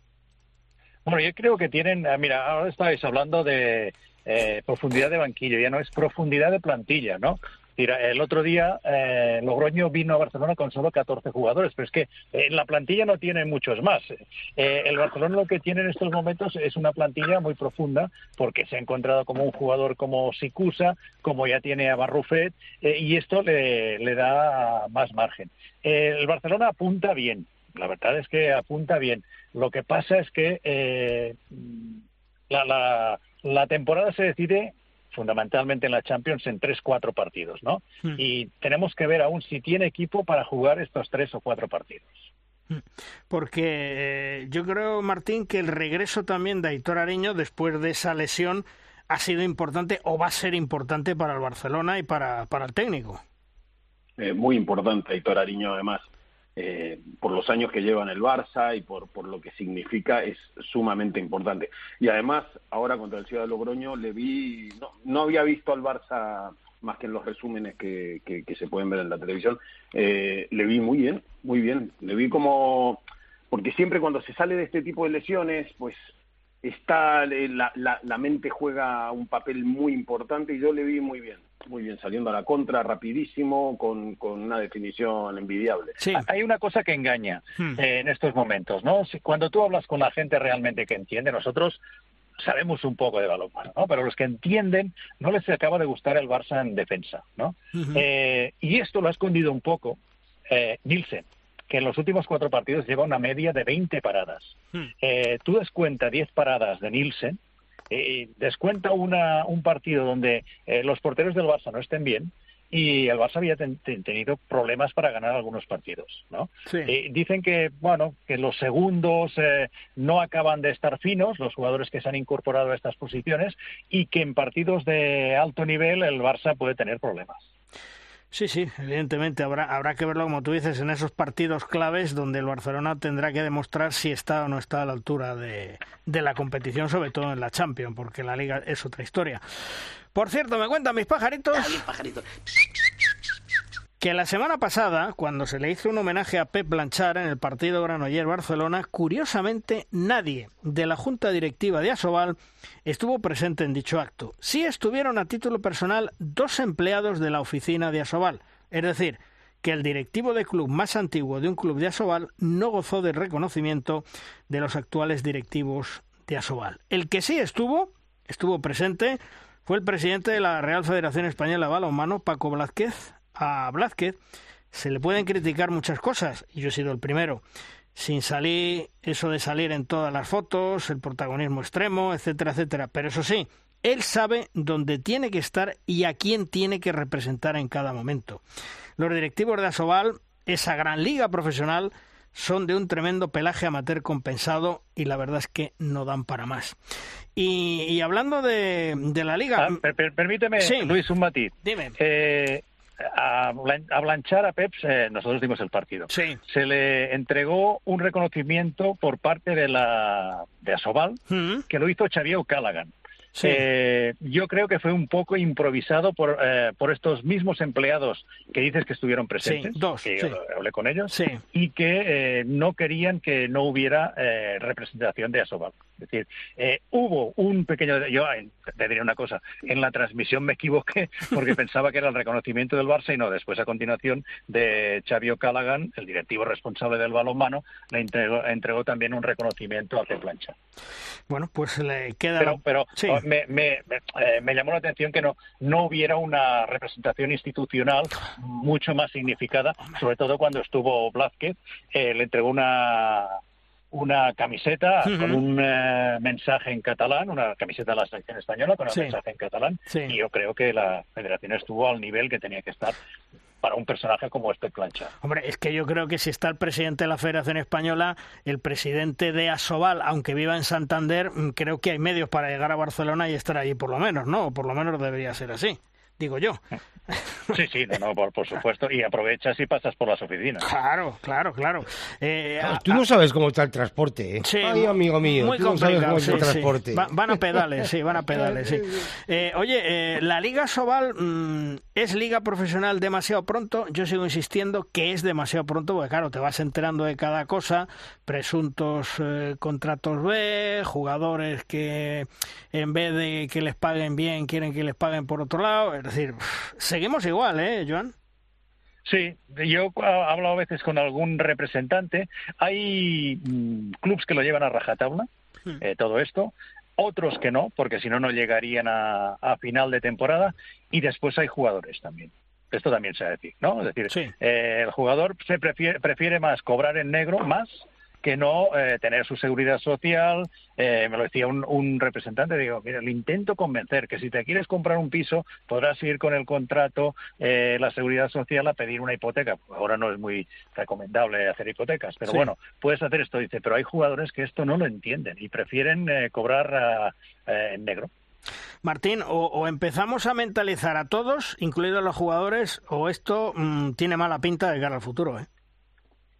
Bueno, yo creo que tienen, ah, mira, ahora estáis hablando de eh, profundidad de banquillo, ya no es profundidad de plantilla, ¿no? El otro día eh, Logroño vino a Barcelona con solo 14 jugadores, pero es que en la plantilla no tiene muchos más. Eh, el Barcelona lo que tiene en estos momentos es una plantilla muy profunda porque se ha encontrado como un jugador como Sicusa, como ya tiene a Barrufet, eh, y esto le, le, da más margen. el Barcelona apunta bien, la verdad es que apunta bien. Lo que pasa es que la, la, la temporada se decide fundamentalmente en la Champions en tres, cuatro partidos, ¿no? Hmm. Y tenemos que ver aún si tiene equipo para jugar estos tres o cuatro partidos. Hmm. Porque eh, yo creo, Martín, que el regreso también de Aitor Areño después de esa lesión ha sido importante o va a ser importante para el Barcelona y para, para el técnico. Eh, muy importante Aitor Ariño, además. Eh, por los años que lleva en el Barça y por, por lo que significa, es sumamente importante. Y además, ahora contra el Ciudad de Logroño, le vi, no, no había visto al Barça más que en los resúmenes que, que, se pueden ver en la televisión, eh, le vi muy bien, muy bien. Le vi como, porque siempre cuando se sale de este tipo de lesiones, pues está la, la, la, mente juega un papel muy importante y yo le vi muy bien, muy bien, saliendo a la contra rapidísimo, con, con una definición envidiable. Sí. Hay una cosa que engaña hmm. eh, en estos momentos, ¿no? Cuando tú hablas con la gente realmente que entiende, nosotros sabemos un poco de balonmano, ¿no? Pero los que entienden no les acaba de gustar el Barça en defensa, ¿no? eh, y esto lo ha escondido un poco eh, Nielsen que en los últimos cuatro partidos lleva una media de 20 paradas. Hmm. Eh, tú descuenta 10 paradas de Nielsen, eh, descuenta una, un partido donde eh, los porteros del Barça no estén bien, y el Barça había tenido problemas para ganar algunos partidos, ¿no? dicen que, bueno, que los segundos no acaban de estar finos, los jugadores que se han incorporado a estas posiciones, y que en partidos de alto nivel el Barça puede tener problemas. Sí, sí, evidentemente habrá, habrá que verlo, como tú dices, en esos partidos claves donde el Barcelona tendrá que demostrar si está o no está a la altura de, de la competición, sobre todo en la Champions, porque la Liga es otra historia. Por cierto, me cuentan mis pajaritos. pajaritos que la semana pasada, cuando se le hizo un homenaje a Pep Blanchard en el partido Granoller-Barcelona, curiosamente nadie de la junta directiva de Asobal estuvo presente en dicho acto. Sí estuvieron a título personal dos empleados de la oficina de Asobal, es decir, que el directivo de club más antiguo de un club de Asobal no gozó del reconocimiento de los actuales directivos de Asobal. El que sí estuvo, estuvo presente, fue el presidente de la Real Federación Española de Balonmano, Paco Blázquez, a Blázquez se le pueden criticar muchas cosas, y yo he sido el primero, sin salir, eso de salir en todas las fotos, el protagonismo extremo, etcétera, etcétera. Pero eso sí, él sabe dónde tiene que estar y a quién tiene que representar en cada momento. Los directivos de Asobal, esa gran liga profesional, son de un tremendo pelaje amateur compensado y la verdad es que no dan para más. Y, hablando de, la liga... Ah, permíteme, Luis, un matiz. Dime. Eh, a, Blanchar, a Peps, eh, nosotros dimos el partido. Sí. Se le entregó un reconocimiento por parte de la de Asobal, mm. que lo hizo Xavier Callaghan. Eh, yo creo que fue un poco improvisado por, eh, por estos mismos empleados que dices que estuvieron presentes, dos, que hablé con ellos, y que no querían que no hubiera representación de Asobal. Es decir, eh, hubo un pequeño... Yo te diré una cosa, en la transmisión me equivoqué porque pensaba que era el reconocimiento del Barça y no, después a continuación de Xavi Callaghan, el directivo responsable del balonmano, le entregó, también un reconocimiento a Pep Plancha. Bueno, pues le queda... Pero, pero oh, me, me, eh, me, llamó la atención que no, no hubiera una representación institucional mucho más significada, sobre todo cuando estuvo Blázquez, eh, le entregó una una camiseta con un eh, mensaje en catalán, una camiseta de la selección española con un mensaje en catalán, y yo creo que la federación estuvo al nivel que tenía que estar. para un personaje como este plancha. Hombre, es que yo creo que si está el presidente de la Federación Española, el presidente de Asobal, aunque viva en Santander, mm, creo que hay medios para llegar a Barcelona y estar allí por lo menos, ¿no? O por lo menos debería ser así digo yo. Sí, sí, no, por, supuesto. Y aprovechas y pasas por las oficinas. Claro, claro, claro. Eh, tú no sabes cómo está el transporte. ¿eh? Sí, Ay, amigo mío, muy tú no sabes cómo está el transporte. van a pedales, sí, van a pedales, sí. Eh, oye, eh, la Liga Sobal mm, es liga profesional demasiado pronto. Yo sigo insistiendo que es demasiado pronto, porque claro, te vas enterando de cada cosa. Presuntos eh, contratos B, jugadores que en vez de que les paguen bien, quieren que les paguen por otro lado es decir, seguimos igual, ¿eh, Joan? Sí, yo he hablado a veces con algún representante. Hay mm, clubes que lo llevan a rajatabla, hmm. eh, todo esto. Otros que no, porque si no, no llegarían a, final de temporada. Y después hay jugadores también. Esto también se ha decir, ¿no? Es decir, eh, el jugador se prefiere, prefiere más cobrar en negro, más que no eh, tener su seguridad social. Eh, me lo decía un, representante, digo, mira, le intento convencer que si te quieres comprar un piso podrás ir con el contrato, eh, la seguridad social a pedir una hipoteca. Ahora no es muy recomendable hacer hipotecas, pero bueno, puedes hacer esto. Dice, pero hay jugadores que esto no lo entienden y prefieren cobrar en negro. Martín, o, empezamos a mentalizar a todos, incluidos los jugadores, o esto mm, tiene mala pinta de cara al futuro, ¿eh?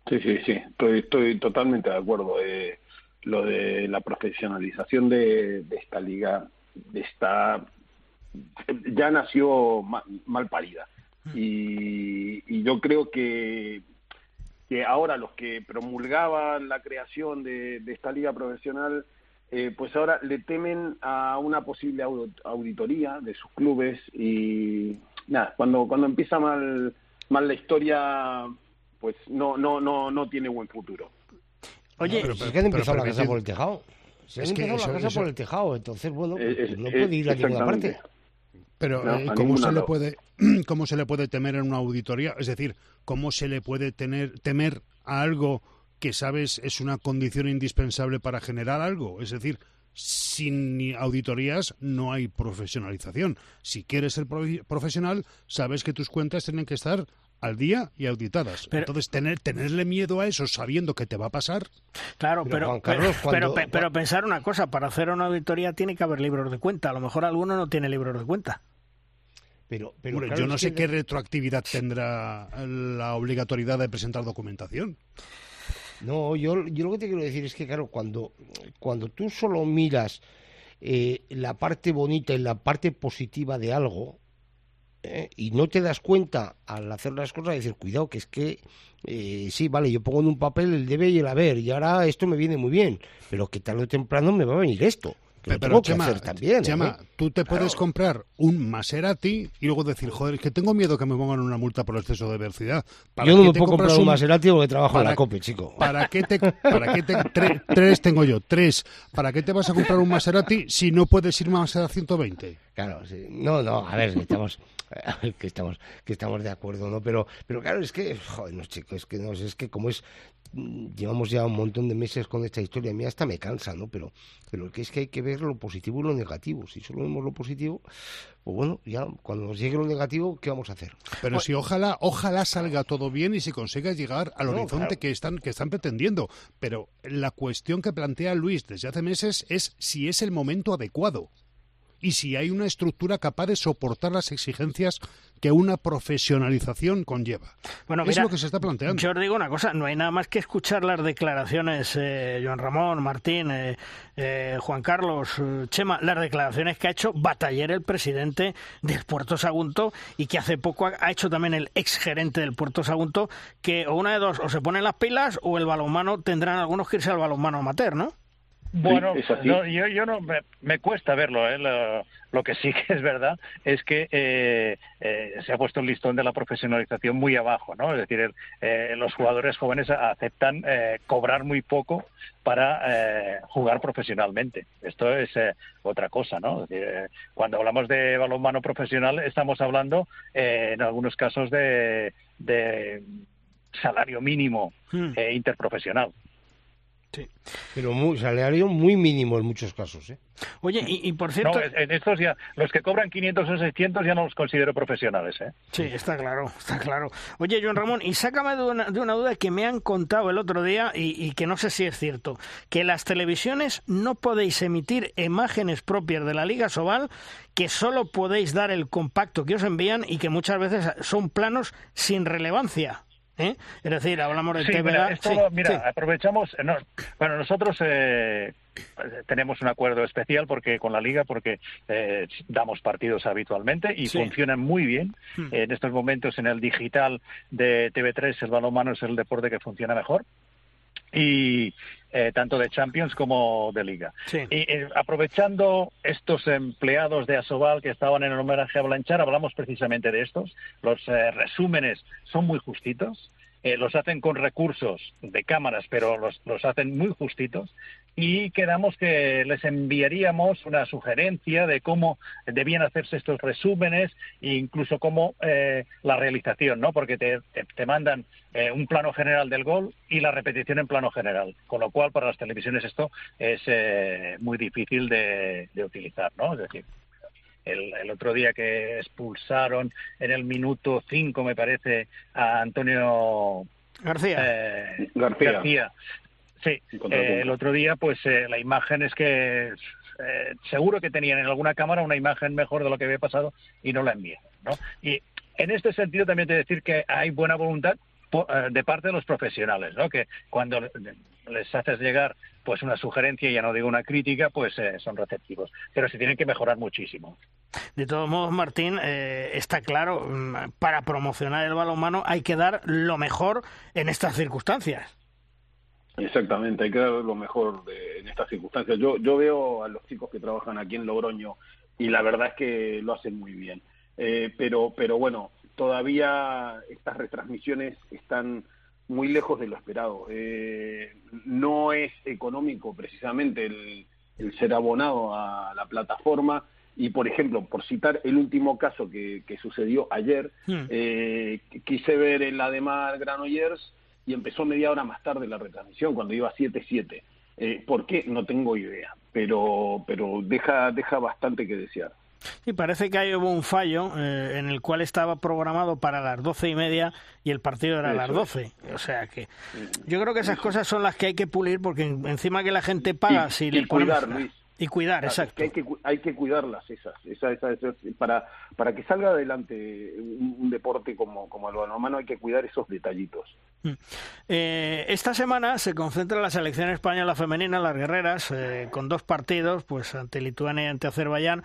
Sí, sí, sí, estoy, estoy totalmente de acuerdo. Eh, lo de la profesionalización de, esta liga está ya nació mal, parida. Mm. Y, yo creo que, que ahora los que promulgaban la creación de, esta liga profesional, eh, pues ahora le temen a una posible auditoría de sus clubes y nada, cuando, cuando empieza mal, mal la historia pues no, no, no, no tiene buen futuro. Oye, pero, es que han empezado la casa por el tejado. Se han empezado la casa por el tejado, entonces, bueno, pues, no puede ir a ninguna parte. Pero eh, ¿cómo se le puede cómo se le puede temer en una auditoría? Es decir, ¿cómo se le puede tener temer a algo que sabes es una condición indispensable para generar algo? Es decir, sin auditorías no hay profesionalización. Si quieres ser profesional, sabes que tus cuentas tienen que estar al día y auditadas. Entonces, tener, tenerle miedo a eso sabiendo que te va a pasar. Claro, pero, pero, pero, pensar una cosa: para hacer una auditoría tiene que haber libros de cuenta. A lo mejor alguno no tiene libros de cuenta. Pero, pero yo no sé qué retroactividad tendrá la obligatoriedad de presentar documentación. No, yo, yo lo que te quiero decir es que, claro, cuando, cuando tú solo miras eh, la parte bonita y la parte positiva de algo, ¿eh? y no te das cuenta al hacer las cosas de decir, cuidado, que es que eh, sí, vale, yo pongo en un papel el debe y el haber, y ahora esto me viene muy bien, pero que tarde o temprano me va a venir esto. pero, Chema, también, ¿eh? tú te puedes comprar un Maserati y luego decir, joder, es que tengo miedo que me pongan una multa por exceso de velocidad. Yo no me puedo comprar un Maserati porque trabajo en la COPE, chico. ¿Para qué te, para qué te tres tengo yo, tres? ¿Para qué te vas a comprar un Maserati si no puedes ir más a 120? Claro, sí. no, no, a ver, estamos que estamos que estamos de acuerdo no pero pero claro es que joder no chicos es que no es que como es mm, llevamos ya un montón de meses con esta historia a mí hasta me cansa no pero pero que es que hay que ver lo positivo y lo negativo. Si solo vemos lo positivo pues bueno ya cuando nos llegue lo negativo qué vamos a hacer pero si ojalá ojalá salga todo bien y se consiga llegar al horizonte que están que están pretendiendo. Pero la cuestión que plantea Luis desde hace meses es si es el momento adecuado y si hay una estructura capaz de soportar las exigencias que una profesionalización conlleva. Bueno, es lo que se está planteando. Yo os digo una cosa, no hay nada más que escuchar las declaraciones, eh, Joan Ramón, Martín, eh, eh, Juan Carlos, Chema, las declaraciones que ha hecho Bataller, el presidente del Puerto Sagunto, y que hace poco ha, hecho también el ex gerente del Puerto Sagunto, que o una de dos, o se ponen las pilas o el balonmano tendrán algunos que irse al balonmano amateur, ¿no? Bueno, yo, yo no me, cuesta verlo. ¿eh? Lo, que sí que es verdad es que eh, eh, se ha puesto el listón de la profesionalización muy abajo, ¿no? Es decir, los jugadores jóvenes aceptan cobrar muy poco para jugar profesionalmente. Esto es otra cosa, ¿no? cuando hablamos de balonmano profesional estamos hablando en algunos casos de, salario mínimo hmm. interprofesional. Sí. Pero muy, salario muy mínimo en muchos casos. ¿eh? Oye, y, por cierto... en estos ya, los que cobran 500 o 600 ya no los considero profesionales. ¿eh? Sí, está claro, está claro. Oye, Joan Ramón, y sácame de una, de una duda que me han contado el otro día y, y, que no sé si es cierto, que las televisiones no podéis emitir imágenes propias de la Liga Sobal, que solo podéis dar el compacto que os envían y que muchas veces son planos sin relevancia. ¿Eh? Es decir, hablamos de sí, Mira, mira aprovechamos. bueno, nosotros eh, tenemos un acuerdo especial porque con la liga porque eh, damos partidos habitualmente y funcionan muy bien. Hmm. en estos momentos en el digital de TV3 el balonmano es el deporte que funciona mejor y tanto de Champions como de Liga. Y aprovechando estos empleados de Asobal que estaban en el homenaje a Blanchar, hablamos precisamente de estos. Los resúmenes son muy justitos. Eh, los hacen con recursos de cámaras, pero los, los hacen muy justitos y quedamos que les enviaríamos una sugerencia de cómo debían hacerse estos resúmenes e incluso cómo eh, la realización, ¿no? Porque te, te, mandan eh, un plano general del gol y la repetición en plano general, con lo cual para las televisiones esto es muy difícil de, de utilizar, ¿no? Es decir, el, otro día que expulsaron en el minuto 5, me parece, a Antonio García. Eh, García. Sí, eh, el otro día, pues eh, la imagen es que seguro que tenían en alguna cámara una imagen mejor de lo que había pasado y no la envían. ¿no? Y en este sentido también te decir que hay buena voluntad de parte de los profesionales, ¿no? que cuando les haces llegar pues una sugerencia, ya no digo una crítica, pues eh, son receptivos. Pero se tienen que mejorar muchísimo. De todos modos, Martín, eh, está claro, mm, para promocionar el balonmano hay que dar lo mejor en estas circunstancias. Exactamente, hay que dar lo mejor en estas circunstancias. Yo, yo veo a los chicos que trabajan aquí en Logroño y la verdad es que lo hacen muy bien. Eh, pero, pero bueno, todavía estas retransmisiones están muy lejos de lo esperado. Eh, no es económico precisamente el, ser abonado a la plataforma. Y, por ejemplo, por citar el último caso que, sucedió ayer, hmm. eh, quise ver el Ademar Granollers y empezó media hora más tarde la retransmisión, cuando iba 7-7. Eh, ¿Por qué? No tengo idea, pero, pero deja, deja bastante que desear. Y parece que hay un fallo eh, en el cual estaba programado para las doce y media y el partido era a las doce. O sea que yo creo que esas cosas son las que hay que pulir porque encima que la gente paga si le cuidar, Luis. Y cuidar, exacto. hay, que, hay que cuidarlas esas, esas, para, para que salga adelante un, deporte como, como el balonmano hay que cuidar esos detallitos. Mm. Eh, esta semana se concentra la selección española femenina, las guerreras, eh, con dos partidos, pues ante Lituania y ante Azerbaiyán,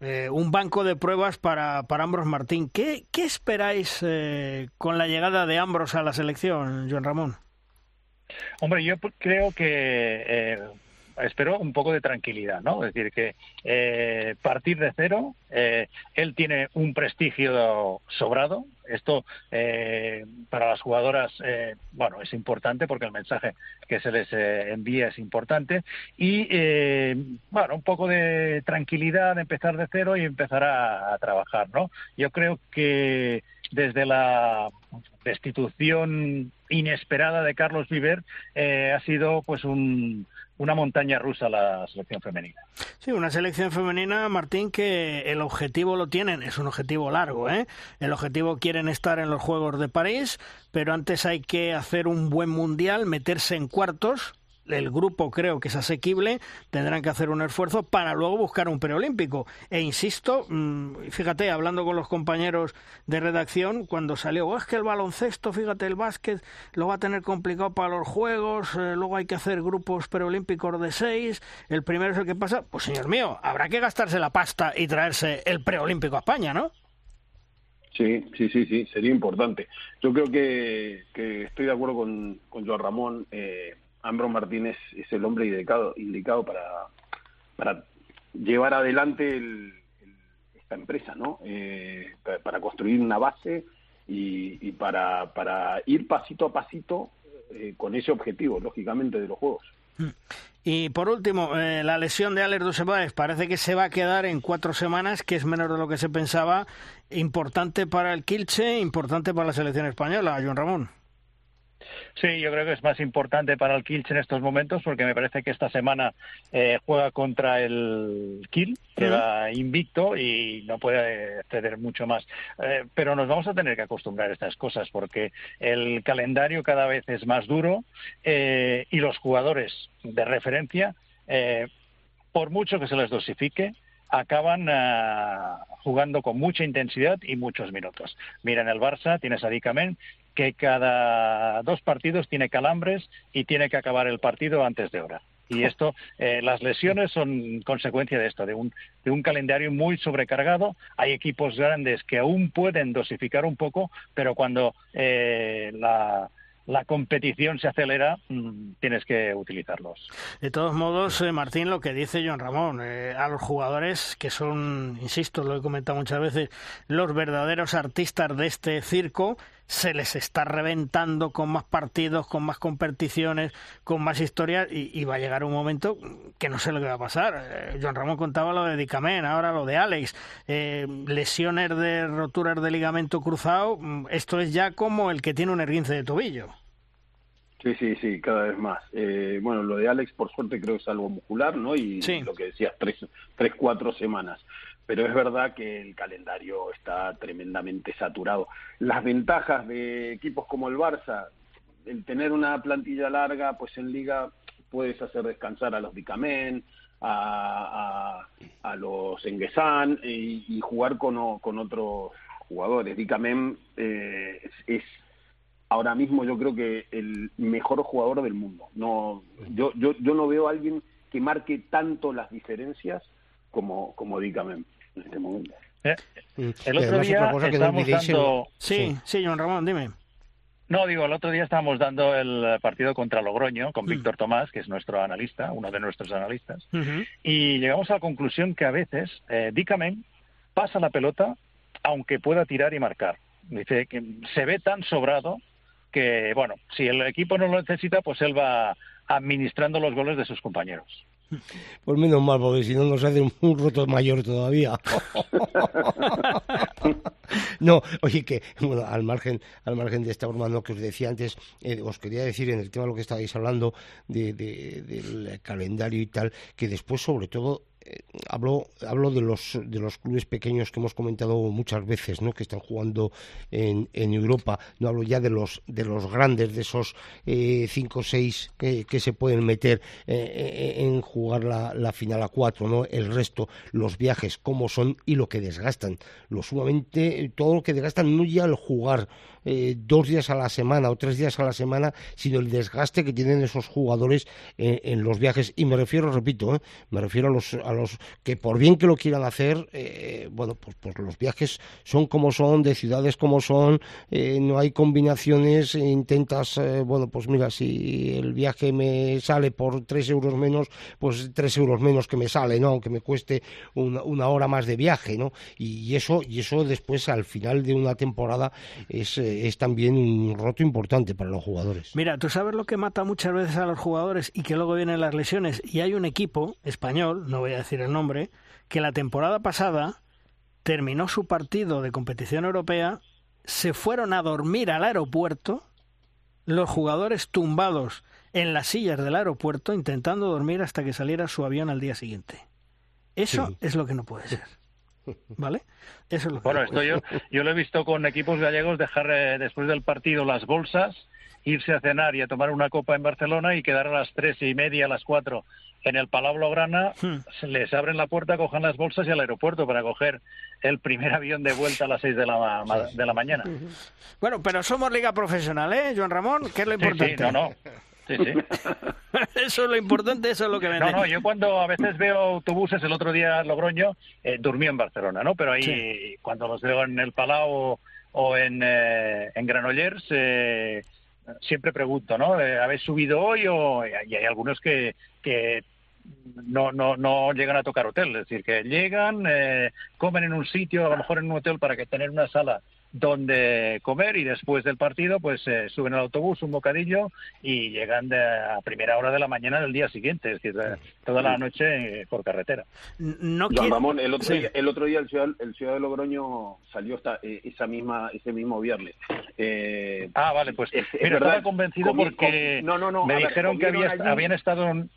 eh, un banco de pruebas para, para Ambros Martín. ¿Qué, qué esperáis con la llegada de Ambros a la selección, Joan Ramón? Hombre, yo creo que espero un poco de tranquilidad, ¿no? Es decir, que eh, partir de cero, eh, él tiene un prestigio sobrado. Esto eh, para las jugadoras, bueno, es importante porque el mensaje que se les envía es importante. Y, bueno, un poco de tranquilidad, empezar de cero y empezar a, a trabajar, ¿no? Yo creo que desde la destitución inesperada de Carlos Viver ha sido pues un una montaña rusa la selección femenina. Sí, una selección femenina, Martín, que el objetivo lo tienen, es un objetivo largo, ¿eh? El objetivo quieren estar en los Juegos de París, pero antes hay que hacer un buen mundial, meterse en cuartos, el grupo creo que es asequible, tendrán que hacer un esfuerzo para luego buscar un preolímpico. E insisto, mm, fíjate, hablando con los compañeros de redacción, cuando salió, oh, es que el baloncesto, fíjate, el básquet lo va a tener complicado para los Juegos, eh, luego hay que hacer grupos preolímpicos de seis, el primero es el que pasa, pues señor mío, habrá que gastarse la pasta y traerse el preolímpico a España, ¿no? Sí, sí, sí, sí, sería importante. Yo creo que, estoy de acuerdo con, con Joan Ramón. Eh, Ambro Martínez es el hombre indicado, para, llevar adelante esta empresa, ¿no? Eh, para, construir una base y, para, para, ir pasito a pasito eh, con ese objetivo, lógicamente, de los Juegos. Mm. Y por último, eh, la lesión de Alex Dusebáez parece que se va a quedar en cuatro semanas, que es menos de lo que se pensaba. Importante para el Kilche, importante para la selección española, Joan Ramón. Sí, yo creo que es más importante para el Kielce en estos momentos porque me parece que esta semana eh, juega contra el Kiel, que va invicto y no puede ceder mucho más. Eh, pero nos vamos a tener que acostumbrar a estas cosas porque el calendario cada vez es más duro eh, y los jugadores de referencia, por mucho que se les dosifique, acaban jugando con mucha intensidad y muchos minutos. Mira, en el Barça tienes a Dicamen que cada dos partidos tiene calambres y tiene que acabar el partido antes de hora. Y esto, eh, las lesiones son consecuencia de esto, de un, de un calendario muy sobrecargado. Hay equipos grandes que aún pueden dosificar un poco, pero cuando eh, la, la competición se acelera, mm, tienes que utilizarlos. De todos modos, eh, Martín, lo que dice John Ramón, eh, a los jugadores que son, insisto, lo he comentado muchas veces, los verdaderos artistas de este circo, se les está reventando con más partidos, con más competiciones, con más historias y, va a llegar un momento que no sé lo que va a pasar. Eh, John Ramón contaba lo de Dicamen, ahora lo de Alex, lesiones de roturas de ligamento cruzado, mm, esto es ya como el que tiene un erguince de tobillo. Sí, sí, sí, cada vez más. Eh, bueno, lo de Alex, por suerte, creo que es algo muscular, ¿no? Y lo que decías, tres, tres, cuatro semanas. Pero es verdad que el calendario está tremendamente saturado. Las ventajas de equipos como el Barça, el tener una plantilla larga, pues en Liga puedes hacer descansar a los Dicamen, a, los Enguesan y, jugar con, con otros jugadores. Dicamen eh, es ahora mismo yo creo que el mejor jugador del mundo. No, yo, yo, yo no veo a alguien que marque tanto las diferencias como, como Dicamen en este momento. Eh, el otro día estábamos dando... Sí, sí, John Ramón, dime. No, digo, el otro día estábamos dando el partido contra Logroño con mm. Víctor Tomás, que es nuestro analista, uno de nuestros analistas, y llegamos a la conclusión que a veces eh, Dicamen pasa la pelota aunque pueda tirar y marcar. Dice que se ve tan sobrado que, bueno, si el equipo no lo necesita, pues él va administrando los goles de sus compañeros. Pues menos mal, porque si no nos hace un roto mayor todavía. no, oye, que bueno, al margen, al margen de esta broma que os decía antes, eh, os quería decir en el tema de lo que estabais hablando de, del calendario y tal, que después, sobre todo, hablo, hablo de los de los clubes pequeños que hemos comentado muchas veces, ¿no? que están jugando en, en Europa. No hablo ya de los de los grandes, de esos eh, cinco o seis que, que, se pueden meter eh, en jugar la, la, final a cuatro, ¿no? El resto, los viajes, cómo son y lo que desgastan. Lo sumamente, todo lo que desgastan no ya el jugar eh, dos días a la semana o tres días a la semana, sino el desgaste que tienen esos jugadores eh, en los viajes. Y me refiero, repito, eh, me refiero a los, a los que por bien que lo quieran hacer, bueno, pues, pues los viajes son como son, de ciudades como son, no hay combinaciones, intentas, bueno, pues mira, si el viaje me sale por tres euros menos, pues tres euros menos que me sale, ¿no? Aunque me cueste una, una hora más de viaje, ¿no? Y, eso, y eso después al final de una temporada es es también un roto importante para los jugadores. Mira, tú sabes lo que mata muchas veces a los jugadores y que luego vienen las lesiones. Y hay un equipo español, no voy a decir el nombre, que la temporada pasada terminó su partido de competición europea, se fueron a dormir al aeropuerto, los jugadores tumbados en las sillas del aeropuerto intentando dormir hasta que saliera su avión al día siguiente. Eso es lo que no puede ser. ¿Vale? Eso es lo bueno, esto yo, yo lo he visto con equipos gallegos dejar eh, después del partido las bolsas, irse a cenar y a tomar una copa en Barcelona y quedar a las tres y media, a las cuatro en el Palau Blaugrana, hmm. les abren la puerta, cojan las bolsas y al aeropuerto para coger el primer avión de vuelta a las seis de la, de la mañana. Bueno, pero somos liga profesional, ¿eh, Joan Ramón? ¿Qué es lo importante? Sí, no, no. Sí, sí. eso es lo importante, eso es lo que No, no, yo cuando a veces veo autobuses, el otro día Logroño, eh, dormí en Barcelona, ¿no? Pero ahí, cuando los veo en el Palau o en, eh, en Granollers, eh, siempre pregunto, ¿no? Eh, ¿Habéis subido hoy? O, y hay algunos que, que no, no, no llegan a tocar hotel, es decir, que llegan, eh, comen en un sitio, a lo mejor en un hotel para que tener una sala donde comer y después del partido pues eh, suben al autobús un bocadillo y llegan de, a primera hora de la mañana del día siguiente, es decir, eh, toda la noche eh, por carretera. No Juan Ramón, el otro, día, el otro día el Ciudad, el Ciudad de Logroño salió esta, esa misma, ese mismo viernes. ah, vale, pues es, mira, estaba convencido porque no, no, no, me ver, dijeron que había, allí, habían estado en,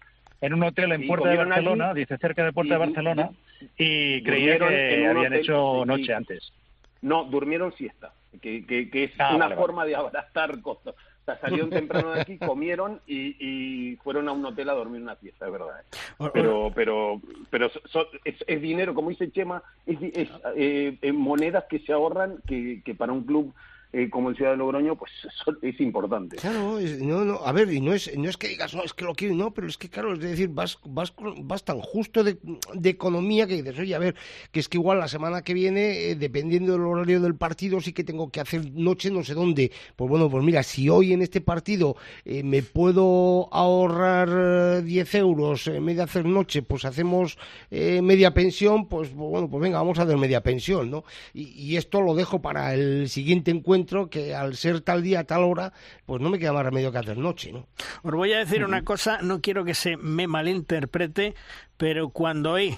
en un hotel en Puerta de Barcelona, allí, dice cerca de Puerta y, de Barcelona, y, creía que habían hotel, hecho noche antes. No, durmieron siesta, que, que, que es Ah, una vale, forma de abrazar costos. O sea, salieron temprano de aquí, comieron y, y, fueron a un hotel a dormir una fiesta, es verdad. ¿eh? Pero, pero, pero so, es, es, dinero, como dice Chema, es, es eh, monedas que se ahorran que, que para un club eh, como el Ciudad de Logroño, pues eso es importante. Claro, es, no, no, a ver, y no es, no es que digas, no, es que lo quiero, no, pero es que, claro, es decir, vas, vas, vas tan justo de, de economía que dices, oye, a ver, que es que igual la semana que viene, eh, dependiendo del horario del partido, sí que tengo que hacer noche no sé dónde. Pues bueno, pues mira, si hoy en este partido eh, me puedo ahorrar 10 euros en vez de hacer noche, pues hacemos eh, media pensión, pues bueno, pues venga, vamos a hacer media pensión, ¿no? Y esto lo dejo para el siguiente encuentro que al ser tal día, tal hora, pues no me queda más remedio que hacer noche, ¿no? Os voy a decir una cosa, no quiero que se me malinterprete, pero cuando oí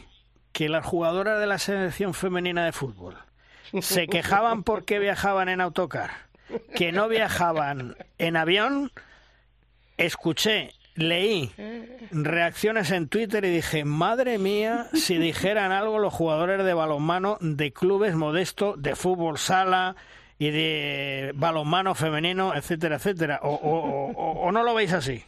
que las jugadoras de la selección femenina de fútbol se quejaban porque viajaban en autocar, que no viajaban en avión, escuché leí reacciones en Twitter y dije, madre mía, si dijeran algo los jugadores de balonmano de clubes modestos, de fútbol sala y de balonmano femenino, etcétera, etcétera. ¿O, o, o, o no lo veis así?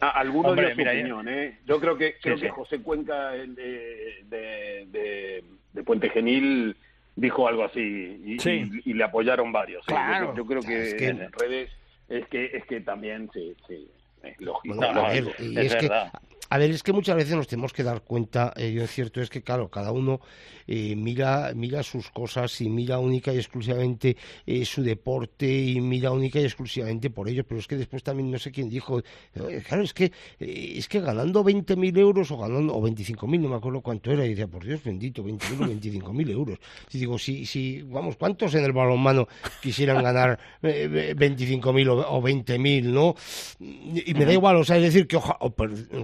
Algunos Hombre, dio su mira, opinión, ¿eh? Yo creo que creo Sí, que sí. José Cuenca el de, de, de, de Puente Genil dijo algo así y, Sí. y- y le apoyaron varios. ¿eh? Claro. Yo, yo creo que, Es que- en redes es que es que también sí, sí, es lógico. No, y es es, que, verdad. A ver, es que muchas veces nos tenemos que dar cuenta, eh, yo es cierto, es que claro, cada uno eh, mira, mira sus cosas y mira única y exclusivamente eh, su deporte y mira única y exclusivamente por ello, pero es que después también no sé quién dijo, claro, es que es que ganando 20.000 euros o ganando, o 25.000, no me acuerdo cuánto era, y decía, por Dios bendito, 20.000 o 25.000 euros. Y digo, si, si, vamos, ¿cuántos en el balonmano quisieran ganar eh, 25.000 o, o 20.000, no? Y me da igual, o sea, es decir, que ojalá,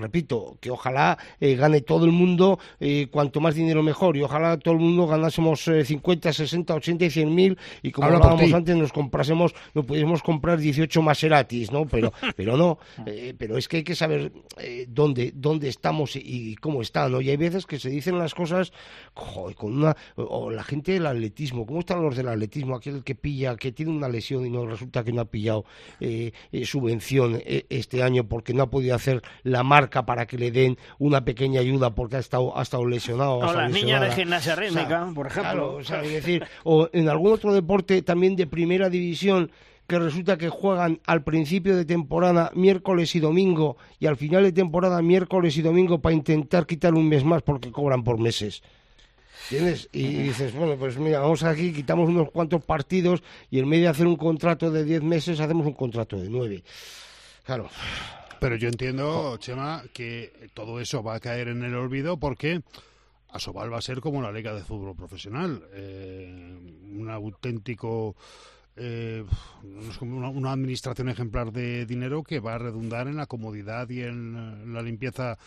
repito, que ojalá eh, gane todo el mundo, eh, cuanto más dinero mejor, y ojalá todo el mundo ganásemos eh, 50, 60, 80 y 100 mil, y como Habla hablábamos antes, nos comprásemos, no pudiésemos comprar 18 Maseratis, ¿no? Pero, pero no, eh, pero es que hay que saber dónde, dónde estamos y, y cómo está, ¿no? Y hay veces que se dicen las cosas joder, con una, o, la gente del atletismo, ¿cómo están los del atletismo? Aquel que pilla, que tiene una lesión y no resulta que no ha pillado subvención este año porque no ha podido hacer la marca para que le den una pequeña ayuda porque ha estado, ha estado lesionado. O las niñas de gimnasia rítmica, por ejemplo. Claro, o sea, es decir, o en algún otro deporte también de primera división que resulta que juegan al principio de temporada miércoles y domingo y al final de temporada miércoles y domingo para intentar quitar un mes más porque cobran por meses. ¿Entiendes? Y dices, bueno, pues mira, vamos aquí, quitamos unos cuantos partidos y en vez de hacer un contrato de 10 meses, hacemos un contrato de 9. Claro. Pero yo entiendo, Chema, que todo eso va a caer en el olvido porque Asobal va a ser como la Liga de Fútbol Profesional. eh, un auténtico. eh, una, una administración ejemplar de dinero que va a redundar en la comodidad y en eh, la limpieza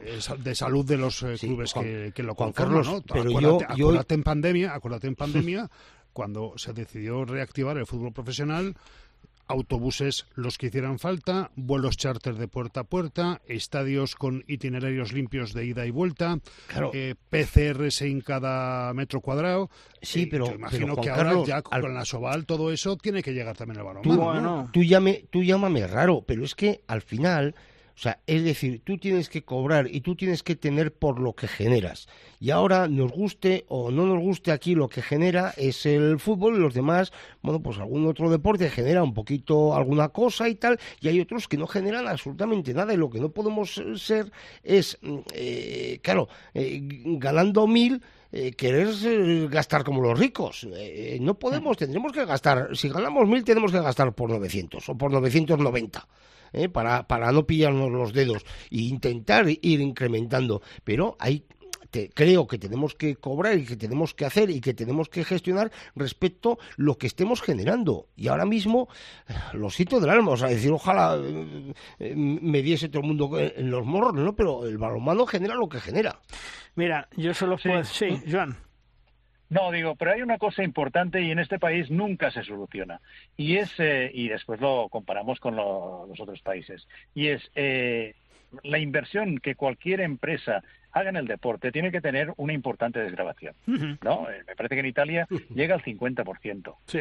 eh, de salud de los eh, Sí, clubes Juan- que, que lo conforman. Carlos, ¿no? pero acuérdate, yo- yo- acuérdate en pandemia, acuérdate en pandemia cuando se decidió reactivar el fútbol profesional autobuses los que hicieran falta, vuelos charter de puerta a puerta, estadios con itinerarios limpios de ida y vuelta, Claro. eh, PCRs en cada metro cuadrado. Sí, Eh, pero- yo imagino pero, Juan que ahora Carlos, ya al- con la Soval todo eso tiene que llegar también al Tú, balonmano. ¿no? tú, llame, tú llámame raro, pero es que al final, o sea, es decir, tú tienes que cobrar y tú tienes que tener por lo que generas. Y ahora, nos guste o no nos guste aquí, lo que genera es el fútbol y los demás, bueno, pues algún otro deporte genera un poquito alguna cosa y tal, y hay otros que no generan absolutamente nada. Y lo que no podemos ser es, mm, eh, claro, eh, ganando mil eh, querer eh, gastar como los ricos. Eh, no podemos, tendremos que gastar, si ganamos mil tenemos que gastar por 900 o por 990. ¿Eh? Para, para no pillarnos los dedos e intentar ir incrementando. Pero hay creo que tenemos que cobrar y que tenemos que hacer y que tenemos que gestionar respecto lo que estemos generando. Y ahora mismo, eh, lo siento del alma, o sea, decir, ojalá eh, me diese todo el mundo en los morros, ¿no? Pero el balonmano genera lo que genera. Mira, yo solo puedo... Sí, Joan. No, digo, pero hay una cosa importante y en este país nunca se soluciona. Y es, eh, y después lo comparamos con los otros países, y es eh, la inversión que cualquier empresa haga en el deporte tiene que tener una importante desgrabación. ¿no? Eh, me parece que en Italia llega al 50%. Sí.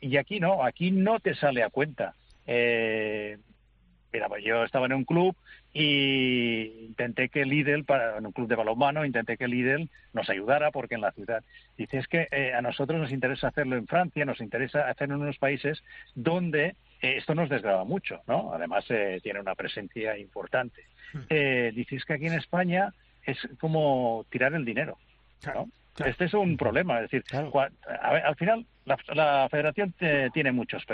y aquí no, aquí no te sale a cuenta. Mira, pues yo estaba en un club y intenté que Lidl, para, en un club de balonmano, intenté que Lidl nos ayudara porque en la ciudad. Dice, es que eh, a nosotros nos interesa hacerlo en Francia, nos interesa hacerlo en unos países donde eh, esto nos desgraba mucho, ¿no? Además, eh, tiene una presencia importante. Hmm. Eh, dices que aquí en España es como tirar el dinero, ¿no? Este es un problema, es decir, al final la, federación tiene muchos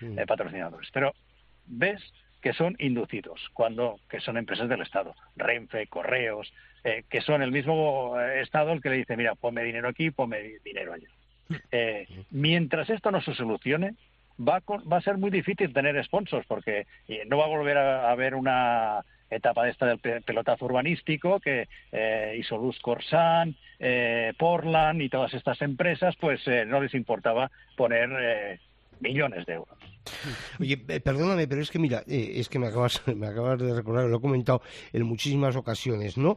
hmm. patrocinadores, pero ves que son inducidos, cuando que son empresas del Estado, Renfe, Correos, eh, que son el mismo eh, Estado el que le dice, mira, ponme dinero aquí, ponme dinero allá. Eh, mientras esto no se solucione, va a, va a ser muy difícil tener sponsors, porque no va a volver a, haber una etapa de esta del pelotazo urbanístico que eh, Isolus Corsan, Portland y todas estas empresas, pues no les importaba poner millones de euros. Oye, eh, perdóname, pero es que mira, eh, es que me acabas, me acabas de recordar, lo he comentado en muchísimas ocasiones, ¿no?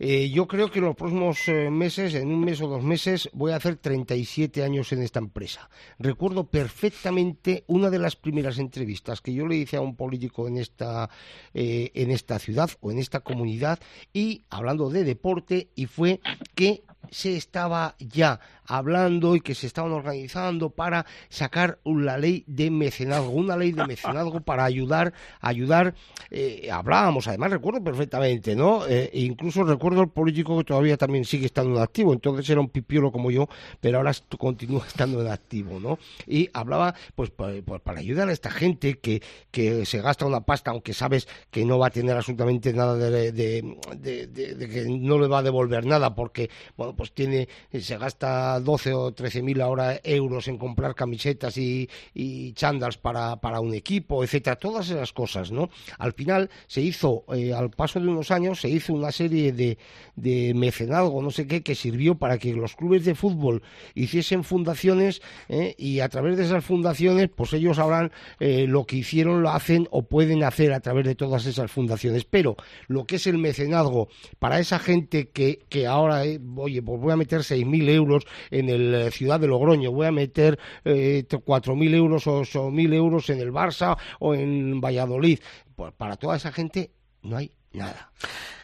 Eh, yo creo que en los próximos meses, en un mes o dos meses, voy a hacer 37 años en esta empresa. Recuerdo perfectamente una de las primeras entrevistas que yo le hice a un político en esta, en esta ciudad o en esta comunidad y hablando de deporte y fue que se estaba ya hablando y que se estaban organizando para sacar la ley de mecenazgo, una ley de mecenazgo para ayudar, ayudar, eh, hablábamos, además recuerdo perfectamente, ¿no? Eh, incluso recuerdo el político que todavía también sigue estando en activo, entonces era un pipiolo como yo, pero ahora continúa estando en activo, ¿no? Y hablaba, pues, pues, para ayudar a esta gente que, que se gasta una pasta, aunque sabes que no va a tener absolutamente nada de, que no le va a devolver nada, porque, bueno, pues tiene, se gasta 12 o 13 mil ahora euros en comprar camisetas y, y para, para, un equipo, etcétera, todas esas cosas, ¿no? Al final se hizo, eh, al paso de unos años, se hizo una serie de, de mecenazgo, no sé qué, que sirvió para que los clubes de fútbol hiciesen fundaciones ¿eh? y a través de esas fundaciones, pues ellos sabrán eh, lo que hicieron, lo hacen o pueden hacer a través de todas esas fundaciones. Pero lo que es el mecenazgo para esa gente que, que ahora, oye, pues voy a meter 6.000 euros en el eh, Ciudad de Logroño, voy a meter eh, 4.000 euros o 8.000 euros en el Barça o en Valladolid. Pues para toda esa gente no hay nada.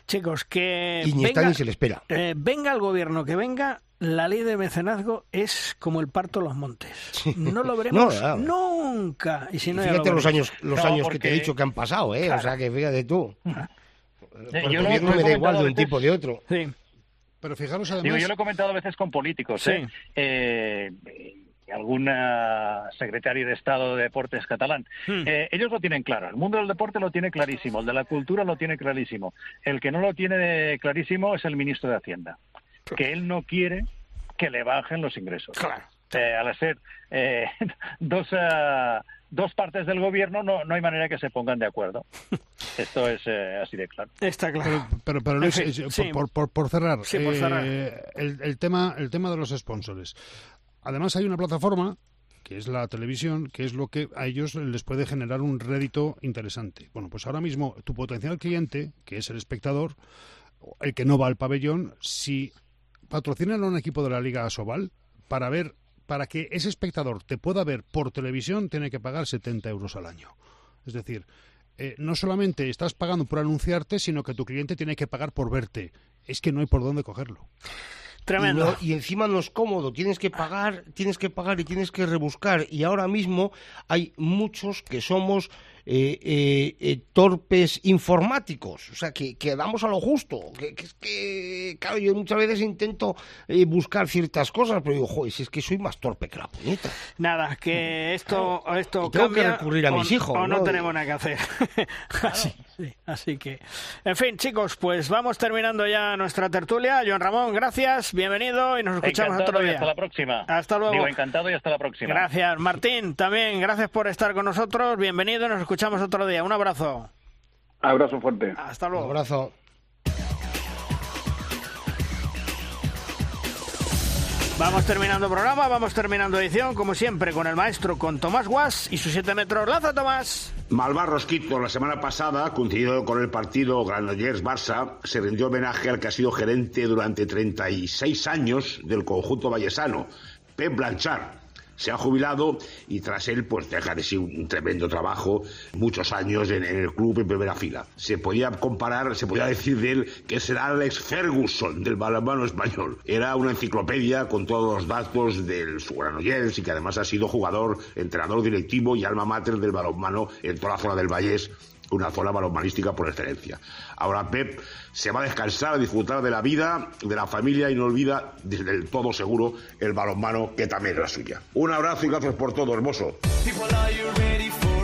Chicos, que y ni venga, ni se le espera. Eh, venga el gobierno, que venga, la ley de mecenazgo es como el parto de los montes. No lo veremos nunca. Y si no, fíjate los años, los años que te he dicho que han pasado, ¿eh? O sea, que fíjate tú. el gobierno me da igual de un tipo de otro. Sí. Pero fijaros además... yo lo he comentado a veces con políticos, ¿eh? eh alguna secretaria de Estado de Deportes catalán. Hmm. Eh, ellos lo tienen claro. El mundo del deporte lo tiene clarísimo. El de la cultura lo tiene clarísimo. El que no lo tiene clarísimo es el ministro de Hacienda. Que él no quiere que le bajen los ingresos. Claro. Eh, al ser dos dos partes del gobierno no, no hay manera que se pongan de acuerdo. Esto es eh, así de claro. Está claro. Pero, pero, Luis, por, por, por, cerrar, eh, el, el, tema, el tema de los sponsors. Además hay una plataforma que es la televisión, que es lo que a ellos les puede generar un rédito interesante. Bueno, pues ahora mismo tu potencial cliente, que es el espectador, el que no va al pabellón, si patrocinan a un equipo de la Liga Asobal para ver para que ese espectador te pueda ver por televisión, tiene que pagar 70 euros al año. Es decir, eh, no solamente estás pagando por anunciarte, sino que tu cliente tiene que pagar por verte. Es que no hay por dónde cogerlo. Tremendo. Y, encima no es cómodo, tienes que pagar, tienes que pagar y tienes que rebuscar. Y ahora mismo hay muchos que somos torpes informáticos, o sea, que, que damos a lo justo, que, que es que, claro, yo muchas veces intento eh, buscar ciertas cosas, pero digo, joder, si es que soy más torpe que la puñeta. Nada, que esto, esto Y tengo que cambia recurrir a o- mis hijos, O no, ¿no? tenemos nada que hacer. así, sí, así que, en fin, chicos, pues vamos terminando ya nuestra tertulia. Joan Ramón, gracias, bienvenido y nos escuchamos Encantado otro y día. hasta la próxima. Hasta luego. Digo, encantado y hasta la próxima. Gracias, Martín, también gracias por estar con nosotros. Bienvenido y nos escuchamos otro día. Un abrazo. Abrazo fuerte. Hasta luego. Un abrazo. Vamos terminando programa, vamos terminando edición, como siempre, con el maestro, con Tomás Guas y sus 7 metros. ¡Lanza, Tomás! Malvar Rosquito, la semana pasada, coincidido con el partido Granollers-Barça, se rindió homenaje al que ha sido gerente durante 36 años del conjunto vallesano, Pep Blanchard. Se ha jubilado y tras él pues deja de sí un tremendo trabajo, muchos años en, el club en primera fila. Se podía comparar, se podía decir de él que será Alex Ferguson del balonmano español. Era una enciclopedia con todos los datos del su Granollers y que además ha sido jugador, entrenador directivo y alma mater del balonmano en toda la zona del Vallés una zona balonmanística por excelencia. Ahora Pep se va a descansar, a disfrutar de la vida, de la familia y no olvida del todo seguro el balonmano que también es la suya. Un abrazo y gracias por todo, hermoso.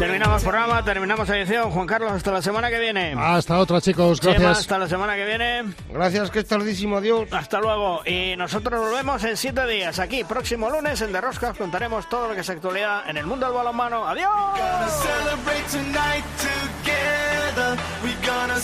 Terminamos programa, terminamos edición. Juan Carlos, hasta la semana que viene. Hasta otra, chicos. Gracias. Hasta la semana que viene. Gracias, que es tardísimo. Adiós. Hasta luego. Y nosotros nos vemos en siete días. Aquí, próximo lunes, en De Rosca, os contaremos todo lo que es actualidad en el mundo del balonmano. ¡Adiós! We're gonna